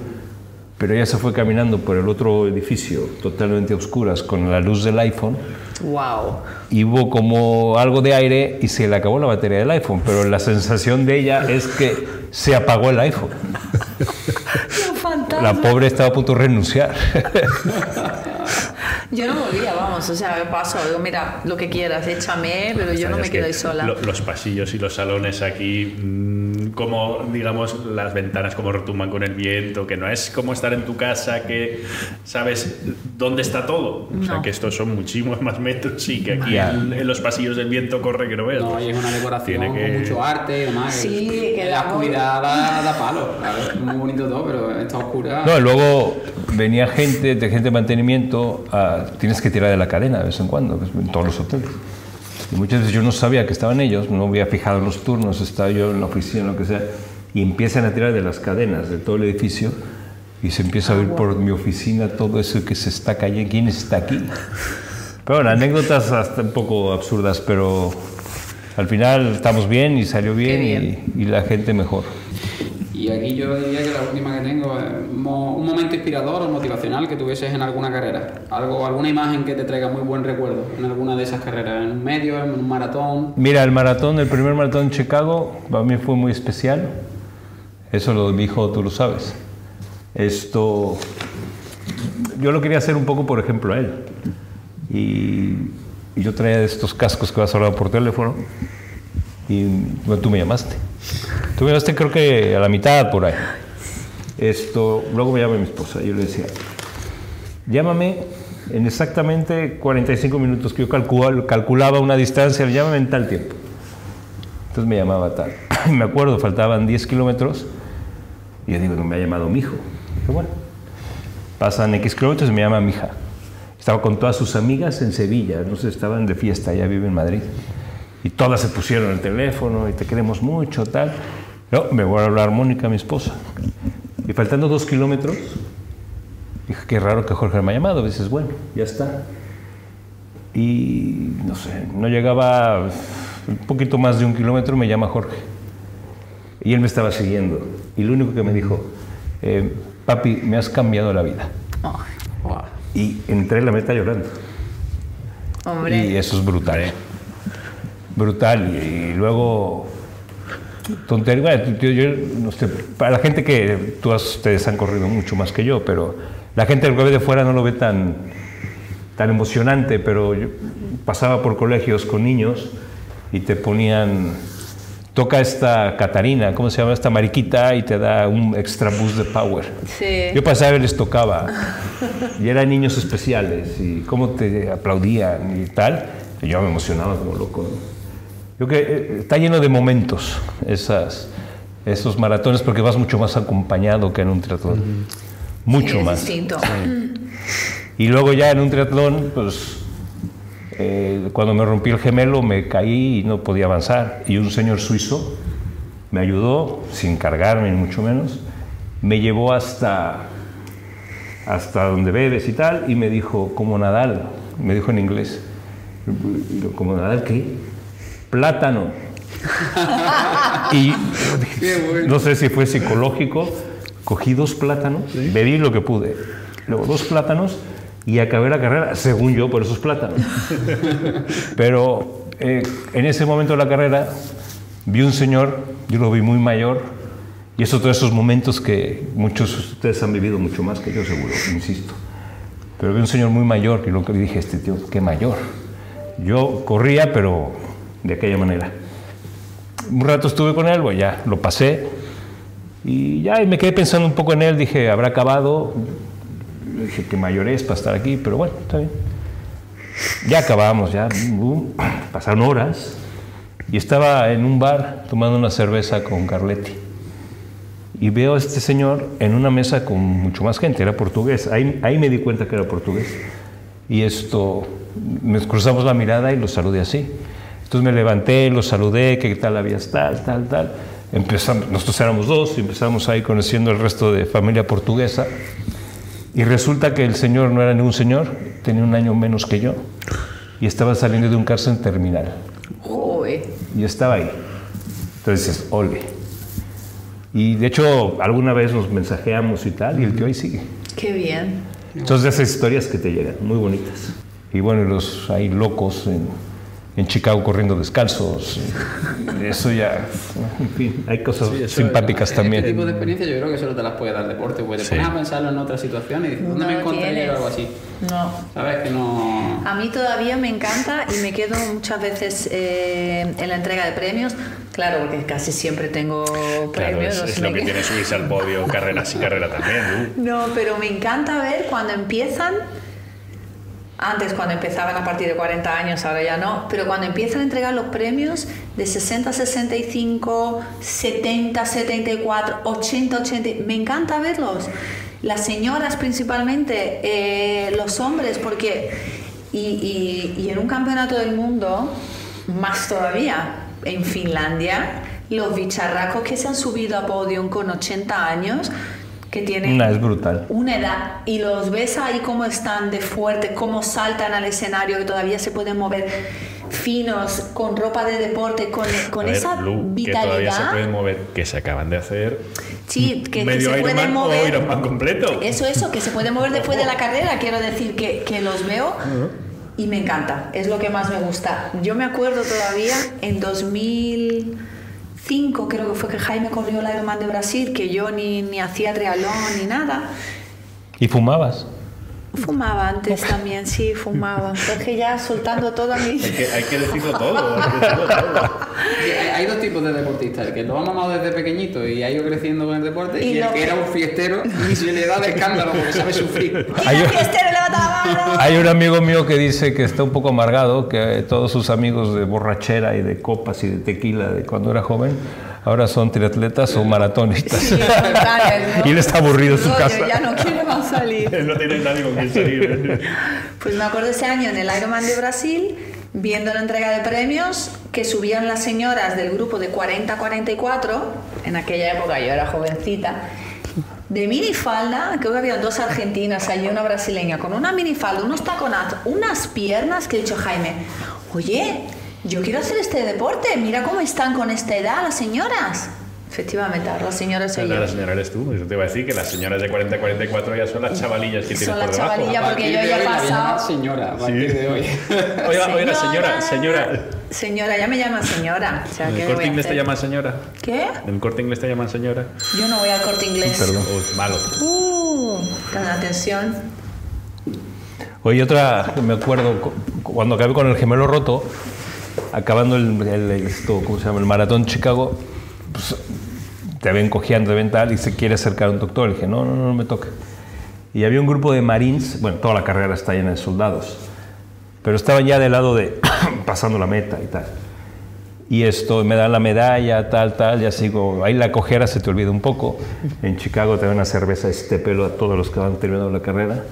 pero ella se fue caminando por el otro edificio, totalmente a oscuras, con la luz del iPhone, ¡Wow! y hubo como algo de aire y se le acabó la batería del iPhone, pero la sensación de ella es que se apagó el iPhone. La pobre estaba a punto de renunciar. Yo no volvía, vamos, o sea, me paso, digo, mira, lo que quieras, échame, pero yo no me quedo que ahí sola. lo- los pasillos y los salones aquí, mm, como digamos, las ventanas como retumban con el viento, que no es como estar en tu casa que sabes dónde está todo. O sea, No. que estos son muchísimos más metros y que aquí en, en los pasillos el viento corre que no veas. No, y es una decoración Tiene que- con mucho arte y demás. Sí, que la da oscuridad da, da palo. Claro, muy bonito todo, pero esta oscura. No, luego venía gente de gente de mantenimiento, a- tienes que tirar de la cadena de vez en cuando, pues, en todos los hoteles. Y muchas veces yo no sabía que estaban ellos, no había fijado los turnos, estaba yo en la oficina, lo que sea, y empiezan a tirar de las cadenas de todo el edificio y se empieza a oír por mi oficina todo eso que se está cayendo, ¿quién está aquí? Pero bueno, anécdotas hasta un poco absurdas, pero al final estamos bien y salió bien, bien. Y, y la gente mejor. Y aquí yo diría que la última que tengo es un momento inspirador o motivacional que tuvieses en alguna carrera. Algo, alguna imagen que te traiga muy buen recuerdo en alguna de esas carreras, en un medio, en un maratón. Mira, el maratón, el primer maratón en Chicago, para mí fue muy especial. Eso lo dijo, tú lo sabes. Esto, yo lo quería hacer un poco, por ejemplo, a él. Y, y yo traía estos cascos que vas a hablar por teléfono. Y bueno, tú me llamaste. Tú me llamaste creo que a la mitad por ahí. Esto, luego me llama mi esposa. Yo le decía, llámame en exactamente 45 minutos que yo calcul- calculaba una distancia, llámame en tal tiempo. Entonces me llamaba tal. Me acuerdo, faltaban 10 kilómetros y yo digo, no me ha llamado mi hijo. Dije, bueno, pasan X kilómetros y me llama mi hija. Estaba con todas sus amigas en Sevilla, no sé, estaban de fiesta, ella vive en Madrid. Y todas se pusieron el teléfono y te queremos mucho, tal. No, me voy a hablar Mónica, mi esposa. Y faltando dos kilómetros, dije, qué raro que Jorge me ha llamado. Dices, bueno, ya está. Y no sé, no llegaba un poquito más de un kilómetro, me llama Jorge. Y él me estaba siguiendo. Y lo único que me dijo, eh, papi, me has cambiado la vida. Ay, Y entré en la meta llorando. hombre, Y eso es brutal. Brutal. Y, luego, tontería. Bueno, yo- yo no sé, para la gente que tú has- ustedes han corrido mucho más que yo, pero la gente que ve de fuera no lo ve tan, tan emocionante, pero yo pasaba por colegios con niños y te ponían, toca esta Catarina, ¿cómo se llama? Esta mariquita y te da un extra boost de power. sí. Yo pasaba y les tocaba. Y eran niños especiales y cómo te aplaudían y tal. Y yo me emocionaba como loco. ¿No? Yo creo que eh, está lleno de momentos esas, esos maratones porque vas mucho más acompañado que en un triatlón. Mucho Sí, es más. distinto. Y luego ya en un triatlón, pues eh, cuando me rompí el gemelo me caí y no podía avanzar. Y un señor suizo me ayudó, sin cargarme ni mucho menos, me llevó hasta, hasta donde bebes y tal, y me dijo, como Nadal, me dijo en inglés, como Nadal, ¿qué? Plátano. y bueno. no sé si fue psicológico, cogí dos plátanos, bebí lo que pude, luego dos plátanos y acabé la carrera, según yo, por esos plátanos. Pero eh, en ese momento de la carrera vi un señor, yo lo vi muy mayor, y eso todos esos momentos que muchos de ustedes han vivido mucho más que yo, seguro, insisto. Pero vi un señor muy mayor, que lo que dije, este tío, qué mayor. Yo corría, pero de aquella manera. Un rato estuve con él, bueno, ya lo pasé, y ya y me quedé pensando un poco en él, dije, habrá acabado, dije, qué mayor es para estar aquí, pero bueno, está bien. Ya acabamos, ya pasaron horas y estaba en un bar tomando una cerveza con Carletti. Y veo a este señor en una mesa con mucho más gente, era portugués. Ahí, ahí me di cuenta que era portugués. Y esto, nos cruzamos la mirada y lo saludé así. Entonces me levanté, lo saludé, que tal habías, tal, tal, tal. empezamos, nosotros éramos dos y empezamos ahí conociendo el resto de familia portuguesa. Y resulta que el señor no era ningún señor, tenía un año menos que yo y estaba saliendo de un cárcel terminal. Joder. Y estaba ahí. Entonces ole. Y de hecho, alguna vez nos mensajeamos y tal, y el tío ahí sigue. Qué bien. Entonces, esas historias que te llegan, muy bonitas. Y bueno, los hay locos en, en Chicago corriendo descalzos. y Eso ya, en fin, hay cosas simpáticas Este también. tipo de experiencias yo creo que solo te las puede dar deporte, porque te Sí. pones a pensarlo en otras situaciones y dices, ¿dónde No me tienes. yo algo así? No. ¿Sabes? Que no... A mí todavía me encanta y me quedo muchas veces eh, en la entrega de premios. Claro, porque casi siempre tengo Claro, premios. es, o es sea lo que tiene subirse al podio, carrera sí, carrera también. No, pero me encanta ver cuando empiezan, antes cuando empezaban a partir de 40 años, ahora ya no, pero cuando empiezan a entregar los premios de 60 a 65, 70 74, 80 80, me encanta verlos. Las señoras principalmente, eh, los hombres, porque... Y, y- y en un campeonato del mundo, más todavía, en Finlandia, los bicharracos que se han subido a podium con 80 años, que tienen Una es brutal. una edad y los ves ahí cómo están de fuerte, cómo saltan al escenario, que todavía se pueden mover finos, con ropa de deporte, con, con ver, esa Lu, que todavía se vitalidad. pueden mover, que se acaban de hacer Sí, que, que medio se pueden Ironman o mover. Completo. Eso, eso, que se pueden mover después de la carrera, quiero decir que, que los veo y me encanta, es lo que más me gusta. Yo me acuerdo todavía en 2005, creo que fue que Jaime corrió el Ironman de Brasil, que yo ni, ni hacía triatlón ni nada. ¿Y fumabas? Fumaba antes también, sí, fumaba. Porque ya soltando mi... Hay que, hay que decirlo todo. hay que decirlo todo. Hay, dos tipos de deportistas, el que lo ha mamado desde pequeñito y ha ido creciendo con el deporte, Y y, el que que- era un fiestero y se le da de escándalo porque sabe sufrir. Hay- ¡Mira, fiestero! Hay un amigo mío que dice que está un poco amargado, que todos sus amigos de borrachera y de copas y de tequila de cuando era joven, ahora son triatletas o maratonistas. Sí, ¿no? y él está aburrido en su casa. Ya no quiero más salir. No tiene nadie con quien salir. Pues me acuerdo ese año en el Ironman de Brasil, viendo la entrega de premios, que subían las señoras del grupo de 40-44, en aquella época yo era jovencita, de minifalda, creo que había dos argentinas allí, una brasileña, con una minifalda, unos taconazos, unas piernas que he dicho Jaime, oye, yo quiero hacer este deporte, mira cómo están con esta edad las señoras. Efectivamente, ahora las señoras soy yo. La señora eres tú. Eso te iba a decir que las señoras de 40-44 ya son las chavalillas que Son tienes las por debajo. chavalillas. Ya, A porque yo ya he pasado- señora, a partir de hoy. Oiga, oiga, señora, señora. Señora, ya me llaman señora. O sea, ¿En ¿qué el corte inglés te llaman señora? ¿Qué? ¿En el corte inglés te llaman señora? Yo no voy al corte inglés. Perdón. Oh, malo. Uh, con atención. Oye, otra, me acuerdo, cu- cuando acabé con el gemelo roto, acabando el, el- esto, ¿cómo se llama? el maratón Chicago, pues, te ven cojeando, te ven tal, y se quiere acercar a un doctor. Le dije, no, no, no, no me toque. Y había un grupo de marines, bueno, toda la carrera está llena de soldados, pero estaban ya del lado de pasando la meta y tal. Y esto, me dan la medalla, tal, tal, ya sigo. Ahí la cojera se te olvida un poco. En Chicago te dan una cerveza este pelo a todos los que han terminado la carrera.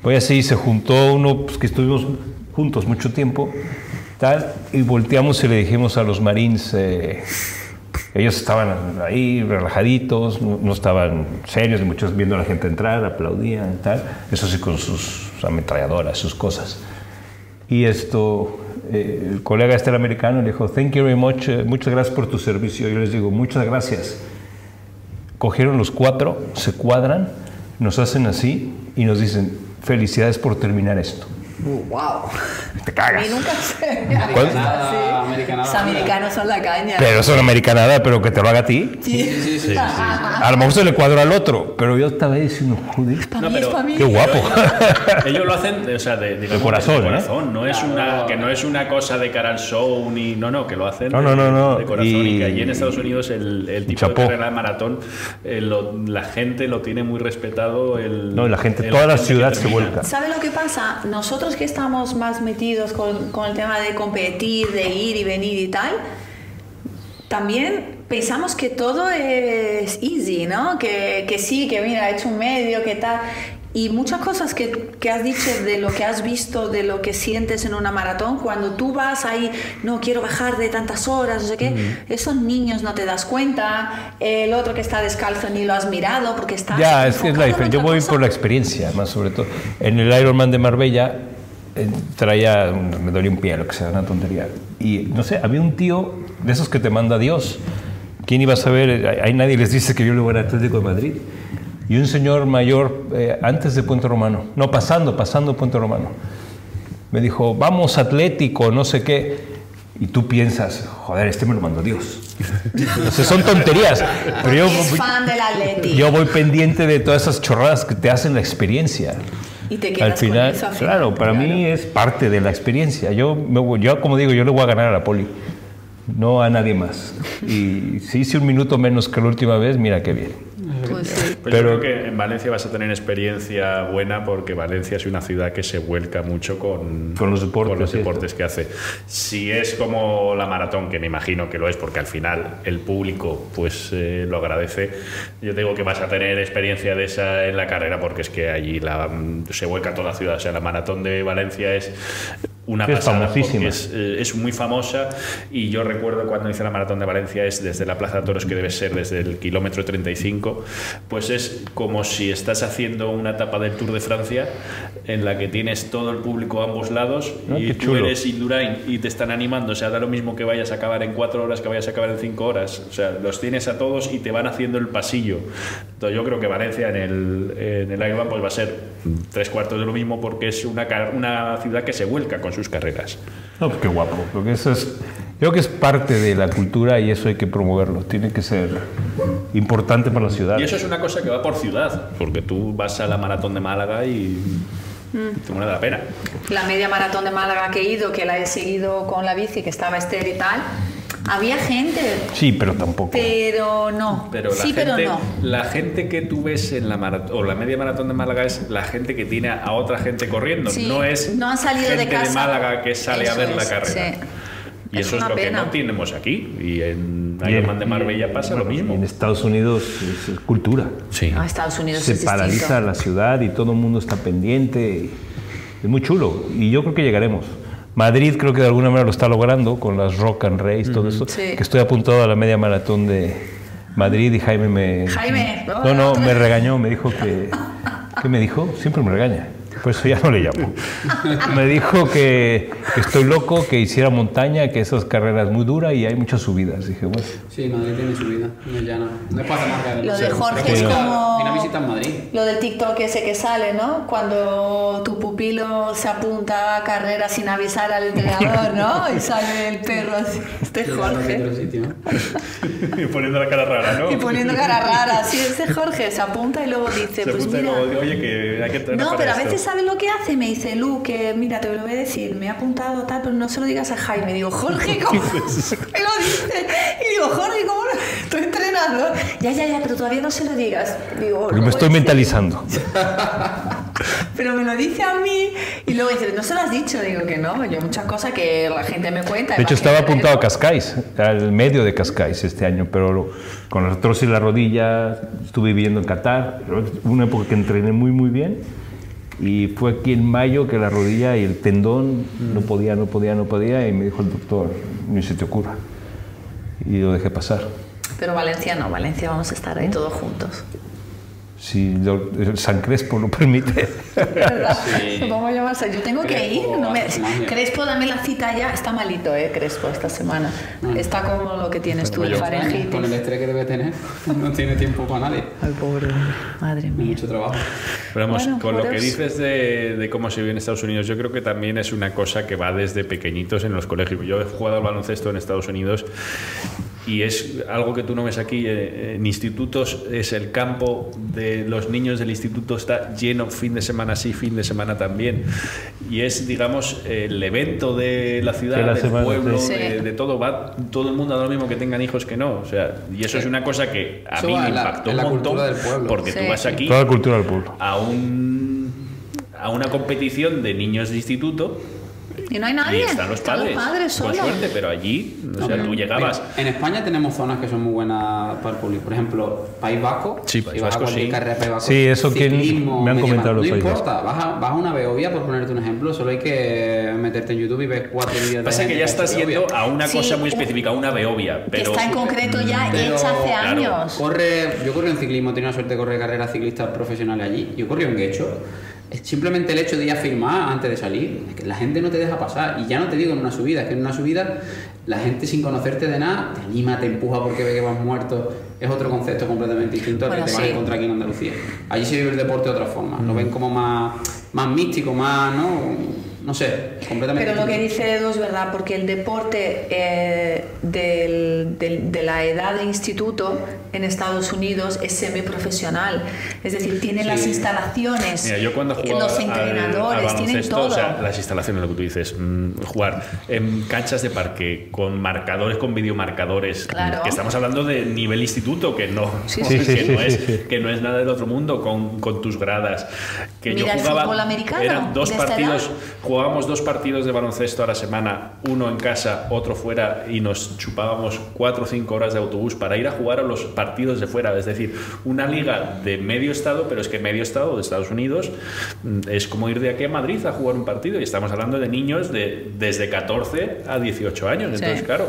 Pues así se juntó uno pues, que estuvimos juntos mucho tiempo, tal, y volteamos y le dijimos a los marines, eh, ellos estaban ahí relajaditos, no, no estaban serios, muchos viendo a la gente entrar, aplaudían tal, eso sí con sus ametralladoras, sus cosas. Y esto, eh, el colega este americano le dijo, thank you very much, eh, muchas gracias por tu servicio. Yo les digo, muchas gracias. Cogieron los cuatro, se cuadran, nos hacen así y nos dicen, felicidades por terminar esto. Wow. Te A cagas. mí nunca se. Americanada. Los americanos son la caña. Pero es una americanada, pero que te lo haga a ti. Sí, sí, sí. A lo mejor se le cuadra al otro, pero yo estaba diciendo, joder, Para No, mí es para mí. qué guapo. Ellos lo hacen, o sea, de, digamos, corazón, de ¿eh? corazón. No es una, que no es una cosa de cara al show, ni. No, no, que lo hacen No, de, no, no, no. de corazón. Y, Y- que allí en Estados Unidos el, el tipo Chapó. de carrera de maratón, eh, lo- la gente lo tiene muy respetado. El, No, y la gente, el- toda la que ciudad se vuelca. ¿Sabe lo que pasa? Nosotros que estamos más metidos con, con el tema de competir, de ir y venir y tal, también pensamos que todo es easy, ¿no? Que, que sí, que mira, he hecho un medio, que tal. Y muchas cosas que, que, has dicho de lo que has visto, de lo que sientes en una maratón, cuando tú vas ahí, no quiero bajar de tantas horas, no sé qué, esos niños no te das cuenta, el otro que está descalzo ni lo has mirado porque está... Ya, es es la diferencia. Yo voy por la experiencia, más sobre todo. En el Ironman de Marbella eh, traía, me dolía un pie, lo que sea, una tontería. Y no sé, había un tío de esos que te manda Dios. ¿Quién iba a saber? Ahí nadie les dice que yo luego era Atlético de Madrid y un señor mayor eh, antes de Puente Romano, no pasando, pasando Puente Romano. Me dijo, vamos Atlético, no sé qué. Y tú piensas, joder, este me lo mandó Dios. Entonces son tonterías. Pero yo, es fan del Atlético. yo voy pendiente de todas esas chorradas que te hacen la experiencia. Y te quedas al final, con eso, al claro, para mí es parte de la experiencia. Yo, me yo, como digo, yo le voy a ganar a la poli, no a nadie más. Y si hice un minuto menos que la última vez, mira qué bien. Pues sí. Pues Pero- yo creo que en Valencia vas a tener experiencia buena porque Valencia es una ciudad que se vuelca mucho con, Con los deportes, con los sí, deportes que hace. Si es como la maratón, que me imagino que lo es porque al final el público pues eh, lo agradece, yo te digo que vas a tener experiencia de esa en la carrera porque es que allí la, se vuelca toda la ciudad. O sea, la maratón de Valencia es una Es pasada famosísima. es eh, es muy famosa y yo recuerdo cuando hice la maratón de Valencia es desde la Plaza de Toros que debe ser desde el kilómetro 35 pues es como si estás haciendo una etapa del Tour de Francia en la que tienes todo el público a ambos lados Ah, y tú eres Indurain y te están animando. O sea da lo mismo que vayas a acabar en cuatro horas que vayas a acabar en cinco horas. O sea los tienes a todos y te van haciendo el pasillo. Entonces yo creo que Valencia en el, en el Ironman pues va a ser tres cuartos de lo mismo porque es una, una ciudad que se vuelca con sus carreras No, pues qué guapo, porque eso es, creo que es parte de la cultura y eso hay que promoverlo. Tiene que ser importante para la ciudad. Y eso es una cosa que va por ciudad, porque tú vas a la maratón de Málaga y te muere la pena. La media maratón de Málaga que he ido, que la he seguido con la bici, que estaba Esther y tal, había gente, Sí, pero tampoco. pero no. Pero la sí, gente, pero no. la gente que tú ves en la maratón, o la media maratón de Málaga es la gente que tiene a otra gente corriendo, Sí, no es no han salido de gente casa. Málaga que sale a Eso ver la es, carrera. sí. Y Es eso es lo que pena. no tenemos aquí. Y en Ironman de Marbella pasa lo bueno, mismo. En Estados Unidos es, cultura. Sí. A Estados Unidos Se es distinto. paraliza la ciudad y todo el mundo está pendiente. Es muy chulo y yo creo que llegaremos. Madrid creo que de alguna manera lo está logrando con las Rock and Race, todo eso. Sí. Que estoy apuntado a la media maratón de Madrid y Jaime me... Jaime, No, no, me regañó, me dijo que... ¿Qué me dijo? Siempre me regaña. Por eso ya no le llamo. Me dijo que, que estoy loco, que hiciera montaña, que esas carreras muy duras y hay muchas subidas. Dije, bueno, Sí, Madrid tiene su vida. No, ya no. No es para marca Lo de Jorge es como- Vine a visitar Madrid. Lo del TikTok ese que sale, ¿no? Cuando tu pupilo se apunta a carrera sin avisar al entrenador, ¿no? Y sale el perro así. Este Jorge. Y poniendo la cara rara, ¿no? Y poniendo cara rara. Sí, este Jorge se apunta y luego dice, Se pues mira. luego, oye, que hay que entrenar No, para pero a esto". veces ¿sabes lo que hace? Me dice, Lu, que mira, te lo voy a decir, me he apuntado tal, pero no se lo digas a Jaime. Digo, Jorge, ¿cómo me lo dice? Y digo, Jorge, ¿cómo lo- estoy entrenando? Ya, ya, ya, pero todavía no se lo digas. Digo, porque "Lo me estoy a decir". mentalizando. Pero me lo dice a mí y luego dice, ¿no se lo has dicho? Digo que no, yo muchas cosas que la gente me cuenta. De hecho, estaba apuntado a. Cascais, al medio de Cascais este año, pero con la artrosis en la rodilla estuve viviendo en Qatar. Una época que entrené muy, muy bien. Y fue aquí en mayo que la rodilla y el tendón no podía, no podía, no podía. Y me dijo el doctor, ni se te ocurra. Y lo dejé pasar. Pero Valencia no, Valencia vamos a estar ahí todos juntos. Si lo- el San Crespo lo permite. Sí. A llamarse. Yo tengo que ir. Crespo, No me... Crespo, dame la cita ya. Está malito, ¿eh? Crespo, esta semana. Está como lo que tienes tú, el Con el estrés que debe tener, no tiene tiempo para nadie. Ay, pobre hombre. Madre mía. mucho trabajo. Pero vamos, Bueno, con lo que dices de, de cómo se vive en Estados Unidos, yo creo que también es una cosa que va desde pequeñitos en los colegios. Yo he jugado al baloncesto en Estados Unidos y es algo que tú no ves aquí. eh, En institutos es el campo de los niños del instituto está lleno fin de semana sí, fin de semana también. Y es, digamos, el evento de la ciudad, De la del semana, pueblo, sí. de, de todo. Va todo el mundo a lo mismo que tengan hijos que no. O sea, y eso es una cosa que a Eso mí me la- impactó en un la montón. cultura del pueblo. Porque Sí. tú vas aquí Toda la cultura del pueblo. a un a una competición de niños de instituto Y no hay nadie. Y están los Están los padres. padres con suerte, pero allí, o sea, tú llegabas. En España tenemos zonas que son muy buenas para el público. Por ejemplo, País Vasco. Sí, País Vasco, sí. carrera de País Vasco, Sí, eso que me han comentado los No importa, vas a, vas a una Beovia, por ponerte un ejemplo, solo hay que meterte en YouTube y ves cuatro vídeos de Pasa que ya estás yendo a una Sí, cosa muy específica, una Beovia. Que Pero está en concreto ya Pero, hecha hace claro, años. Corre, yo corrí en ciclismo, tenía la suerte de correr carreras ciclistas profesionales allí. Yo corrí en Guecho. Es simplemente el hecho de ir a firmar antes de salir, es que la gente no te deja pasar. Y ya no te digo en una subida, es que en una subida la gente sin conocerte de nada te anima, te empuja porque ve que vas muerto. Es otro concepto completamente distinto al Bueno, que te vas sí. a encontrar aquí en Andalucía. Allí se vive el deporte de otra forma. Lo ven como más, más místico, más, ¿no? No sé, completamente Pero lo que dice Edu es verdad, porque el deporte eh, del- del- de la edad de instituto en Estados Unidos es semiprofesional. Es decir, tiene las Sí. instalaciones, Mira, yo cuando eh, jugaba los al- entrenadores, al tienen baloncesto, todo. o sea, las instalaciones, lo que tú dices, mm, jugar en canchas de parque con marcadores, con videomarcadores, Claro. que estamos hablando de nivel instituto, que no, Sí, que, sí, sí, no es, que no es nada del otro mundo, con, con tus gradas. Que Mira el yo jugaba, fútbol americano, eran dos partidos, edad. Jugábamos dos partidos de baloncesto a la semana, uno en casa, otro fuera, y nos chupábamos cuatro o cinco horas de autobús para ir a jugar a los partidos de fuera. Es decir, una liga de medio estado, pero es que medio estado de Estados Unidos mm, es como ir de aquí a Madrid a jugar un partido. Y estamos hablando de niños de desde 14 a 18 años. Sí. Entonces, claro,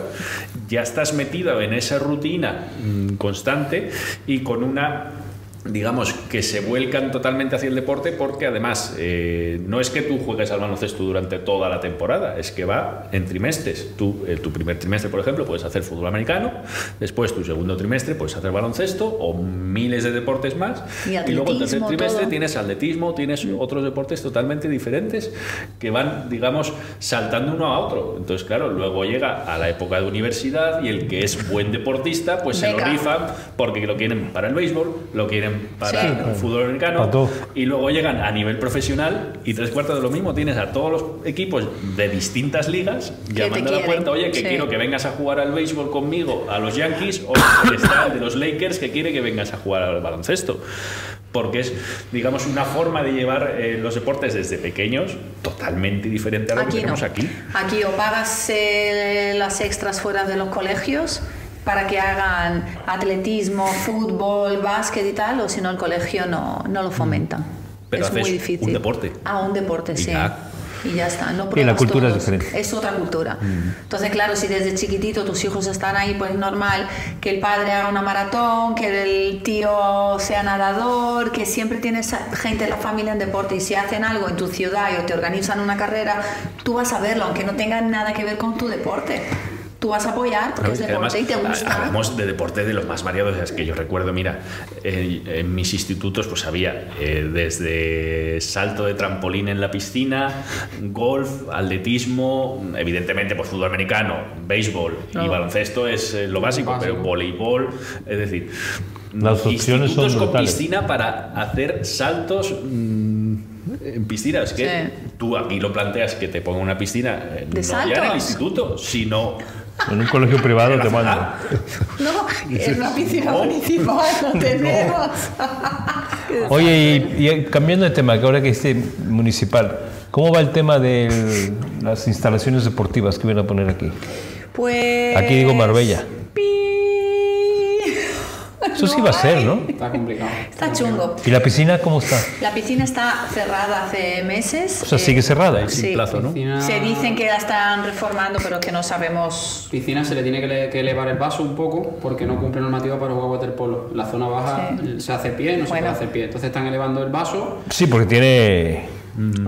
ya estás metido en esa rutina mm, constante y con una digamos que se vuelcan totalmente hacia el deporte porque además eh, no es que tú juegues al baloncesto durante toda la temporada, es que va en trimestres. Tú, eh, tu primer trimestre, por ejemplo, puedes hacer fútbol americano, después tu segundo trimestre puedes hacer baloncesto o miles de deportes más Y luego el tercer trimestre todo. tienes atletismo, tienes otros deportes totalmente diferentes que van, digamos, saltando uno a otro. Entonces, claro, luego llega a la época de universidad y el que es buen deportista, pues se lo rifan porque lo quieren para el béisbol, lo quieren para Sí. el fútbol americano y luego llegan a nivel profesional y tres cuartos de lo mismo tienes a todos los equipos de distintas ligas llamando a la puerta, oye, que sí. quiero que vengas a jugar al béisbol conmigo, a los Yankees, o el de los Lakers que quiere que vengas a jugar al baloncesto. Porque es, digamos, una forma de llevar eh, los deportes desde pequeños totalmente diferente a lo que no. tenemos aquí. Aquí o pagas eh, las extras fuera de los colegios para que hagan atletismo, fútbol, básquet y tal, o si no el colegio no, no lo fomenta. Mm. Pero es haces muy difícil. un deporte. Ah, un deporte, Y sí. ya. Y ya está. No Y la cultura es todos. diferente. Es otra cultura. Entonces, claro, si desde chiquitito tus hijos están ahí, pues es normal que el padre haga una maratón, que el tío sea nadador, que siempre tienes gente en la familia en deporte y si hacen algo en tu ciudad o te organizan una carrera, tú vas a verlo, aunque no tenga nada que ver con tu deporte. Tú vas a apoyar porque es deporte y te gusta. Hablamos de deporte de los más variados. Es que yo recuerdo, mira, en, en mis institutos pues había eh, desde salto de trampolín en la piscina, golf, atletismo, evidentemente pues fútbol americano, béisbol y baloncesto es eh, lo básico, Básico. pero voleibol, es decir... Las opciones son con brutales. piscina para hacer saltos mm, en piscina. Es que Sí. tú aquí lo planteas que te ponga una piscina, eh, ¿De no ya en el saltos? instituto, sino En un colegio privado te mandan. ciudad. No, en una piscina municipal no tenemos. Oye, y, y cambiando de tema, que ahora que esté municipal, ¿cómo va el tema de las instalaciones deportivas que van a poner aquí? Pues. Aquí digo Marbella. Pi. Eso sí va a ser, ¿no? Está complicado. Está chungo. ¿Y la piscina cómo está? La piscina está cerrada hace meses. O sea, eh, sigue cerrada. sin Sí. plazo, ¿no? Piscina, Se dicen que la están reformando, pero que no sabemos. piscina se le tiene que, le- que elevar el vaso un poco porque no cumple normativa para jugar waterpolo. La zona baja Sí. se hace pie, no se puede hacer pie. Entonces están elevando el vaso. Sí, porque tiene...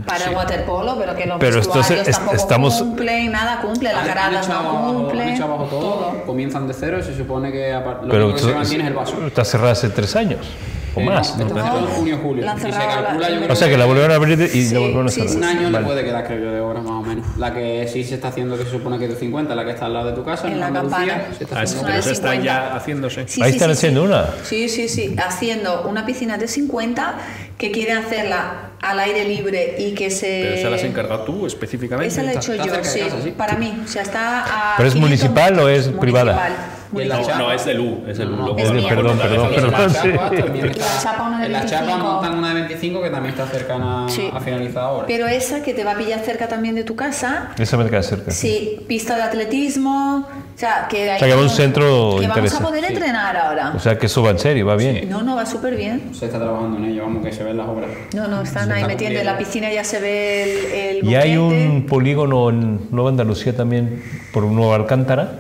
Para el waterpolo, pero que los Pero vestuarios es- tampoco estamos- cumplen, nada cumple, las gradas no Han cumplen. abajo todo, todo. comienzan de cero y se supone que lo Pero único que se mantiene es el vaso. está cerrada hace tres años o Eh, más. no, ¿no? está cerrado en junio julio. La han Y se calcula, la- yo creo O sea, que la volvieron a abrir y Sí, la volvieron a sí, cerrar. sí, Un año Vale. le puede quedar, creo yo, de obra más o menos. La que sí se está haciendo, que se supone que es de 50, la que está al lado de tu casa, En en, la Andalucía, campana. se está Ah, sí, pero está 50. ya haciéndose. Sí, Ahí sí, están sí, haciendo sí. una. Sí, sí, sí, haciendo una piscina de 50 que quieren hacerla al aire libre y que se... Pero esa la has encargado tú específicamente. Esa la he hecho Está yo, sí, casa, sí. para mí. O sea, está a ¿Pero es 500 municipal o es metros. privada? Municipal. Y en la No, chapa- no, es de Lu, es de Lu. No, es. Perdón, perdón, perdón, sí. En la chapa 25. montan una de 25 que también está cercana Sí. a finalizar ahora. Pero esa que te va a pillar cerca también de tu casa, Esa me queda cerca. sí, pista de atletismo, o sea, que, sea, que va a un centro que vamos a poder entrenar ahora. O sea que eso va en serio, va bien. No, no, va súper bien. Se está trabajando en ello, vamos, que se ven las obras. No, no, están Se ahí está metiendo. En la piscina ya se ve el, el Y hay un polígono en Nueva Andalucía también por Nueva Alcántara.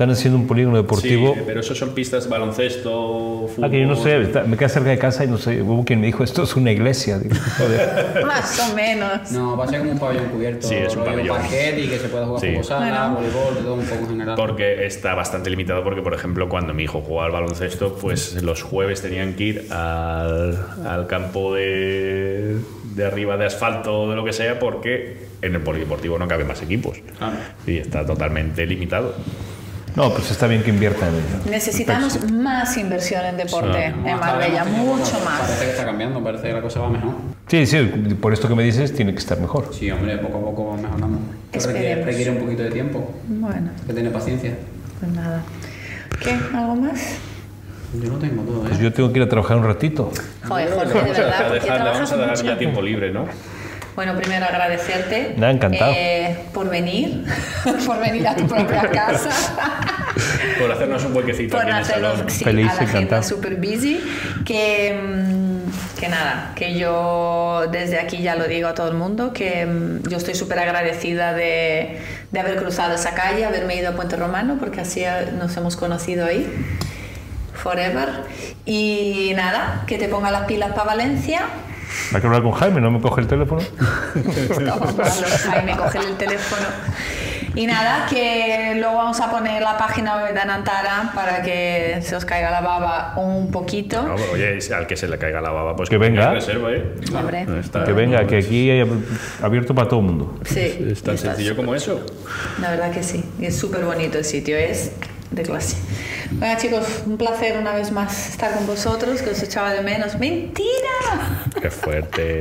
Están haciendo un polígono deportivo. Sí, pero eso son pistas de baloncesto, fútbol. Ah, que yo no sé, está- me queda cerca de casa y no sé, hubo quien me dijo, esto es una iglesia. Digo, joder. Más o menos. No, va a ser como un pabellón cubierto. Sí, es un pabellón. parquet y que se pueda jugar Sí. fútbol sala, Bueno. voleibol, todo un poco en general. Porque está bastante limitado porque, por ejemplo, cuando mi hijo jugaba al baloncesto, pues los jueves tenían que ir al, al campo de, de arriba de asfalto o de lo que sea porque en el polideportivo no caben más equipos. Claro. Y está totalmente limitado. No, pues está bien que inviertan en ello. Necesitamos más inversión en deporte Vamos en Marbella, mucho más. Parece que está cambiando, parece que la cosa va mejor. Sí, sí, por esto que me dices, tiene que estar mejor. Sí, hombre, poco a poco va mejorando. Pero requiere, requiere un poquito de tiempo, Bueno, que tiene paciencia. pues nada. ¿Qué? ¿Algo más? Yo lo tengo todo, ¿eh? Pues yo tengo que ir a trabajar un ratito. Joder, Jorge, de Vamos a verdad, ¿por qué dejar- vamos a dar mucho? ya tiempo libre, ¿no? Bueno, primero agradecerte. Nada, encantado. eh, por venir, por venir a tu propia casa. Por hacernos un huequecito por salón. sí, Feliz, a la encantado. super busy. Que, mm, que nada, que yo desde aquí ya lo digo a todo el mundo, que mm, yo estoy súper agradecida de, de haber cruzado esa calle, haberme ido a Puente Romano, porque así nos hemos conocido ahí. Forever. Y nada, que te ponga las pilas para Valencia. Hay que hablar con Jaime, ¿no me coge el teléfono? Jaime, coge el teléfono. Y nada, que luego vamos a poner la página web de Anantara para que se os caiga la baba un poquito. No, pero oye, al que se le caiga la baba, pues Que venga. reserva, ¿eh? Hombre. No está- Que venga, que aquí hay ab- abierto para todo el mundo. Sí, Es tan está sencillo como eso. La verdad que sí. Y es súper bonito el sitio, es de clase. Bueno, chicos, un placer una vez más estar con vosotros, que os echaba de menos. ¡Mentira! Qué fuerte.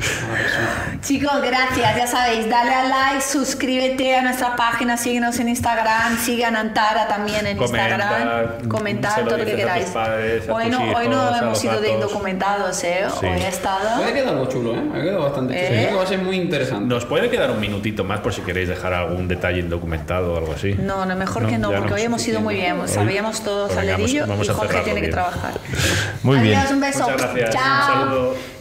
Chicos, gracias. Ya sabéis, dale a like, suscríbete a nuestra página, síguenos en Instagram, sigue a Nantara también en Comenta, Instagram. Comentar todo lo que queráis. padres, hoy, no, hoy no a hemos sido de indocumentados, ¿eh? Sí. Hoy he estado. Puede quedar algo chulo, ¿eh? Ha quedado bastante chulo. ¿Eh? Creo que va a ser muy interesante. Nos puede quedar un minutito más por si queréis dejar algún detalle indocumentado o algo así. No, no, mejor No, que no, porque no. hoy hemos ido muy bien. Hoy- Sabíamos todo Pues vamos y Jorge tiene que bien. trabajar. Muy bien. Adiós, un beso. Muchas gracias. Chao. Un saludo.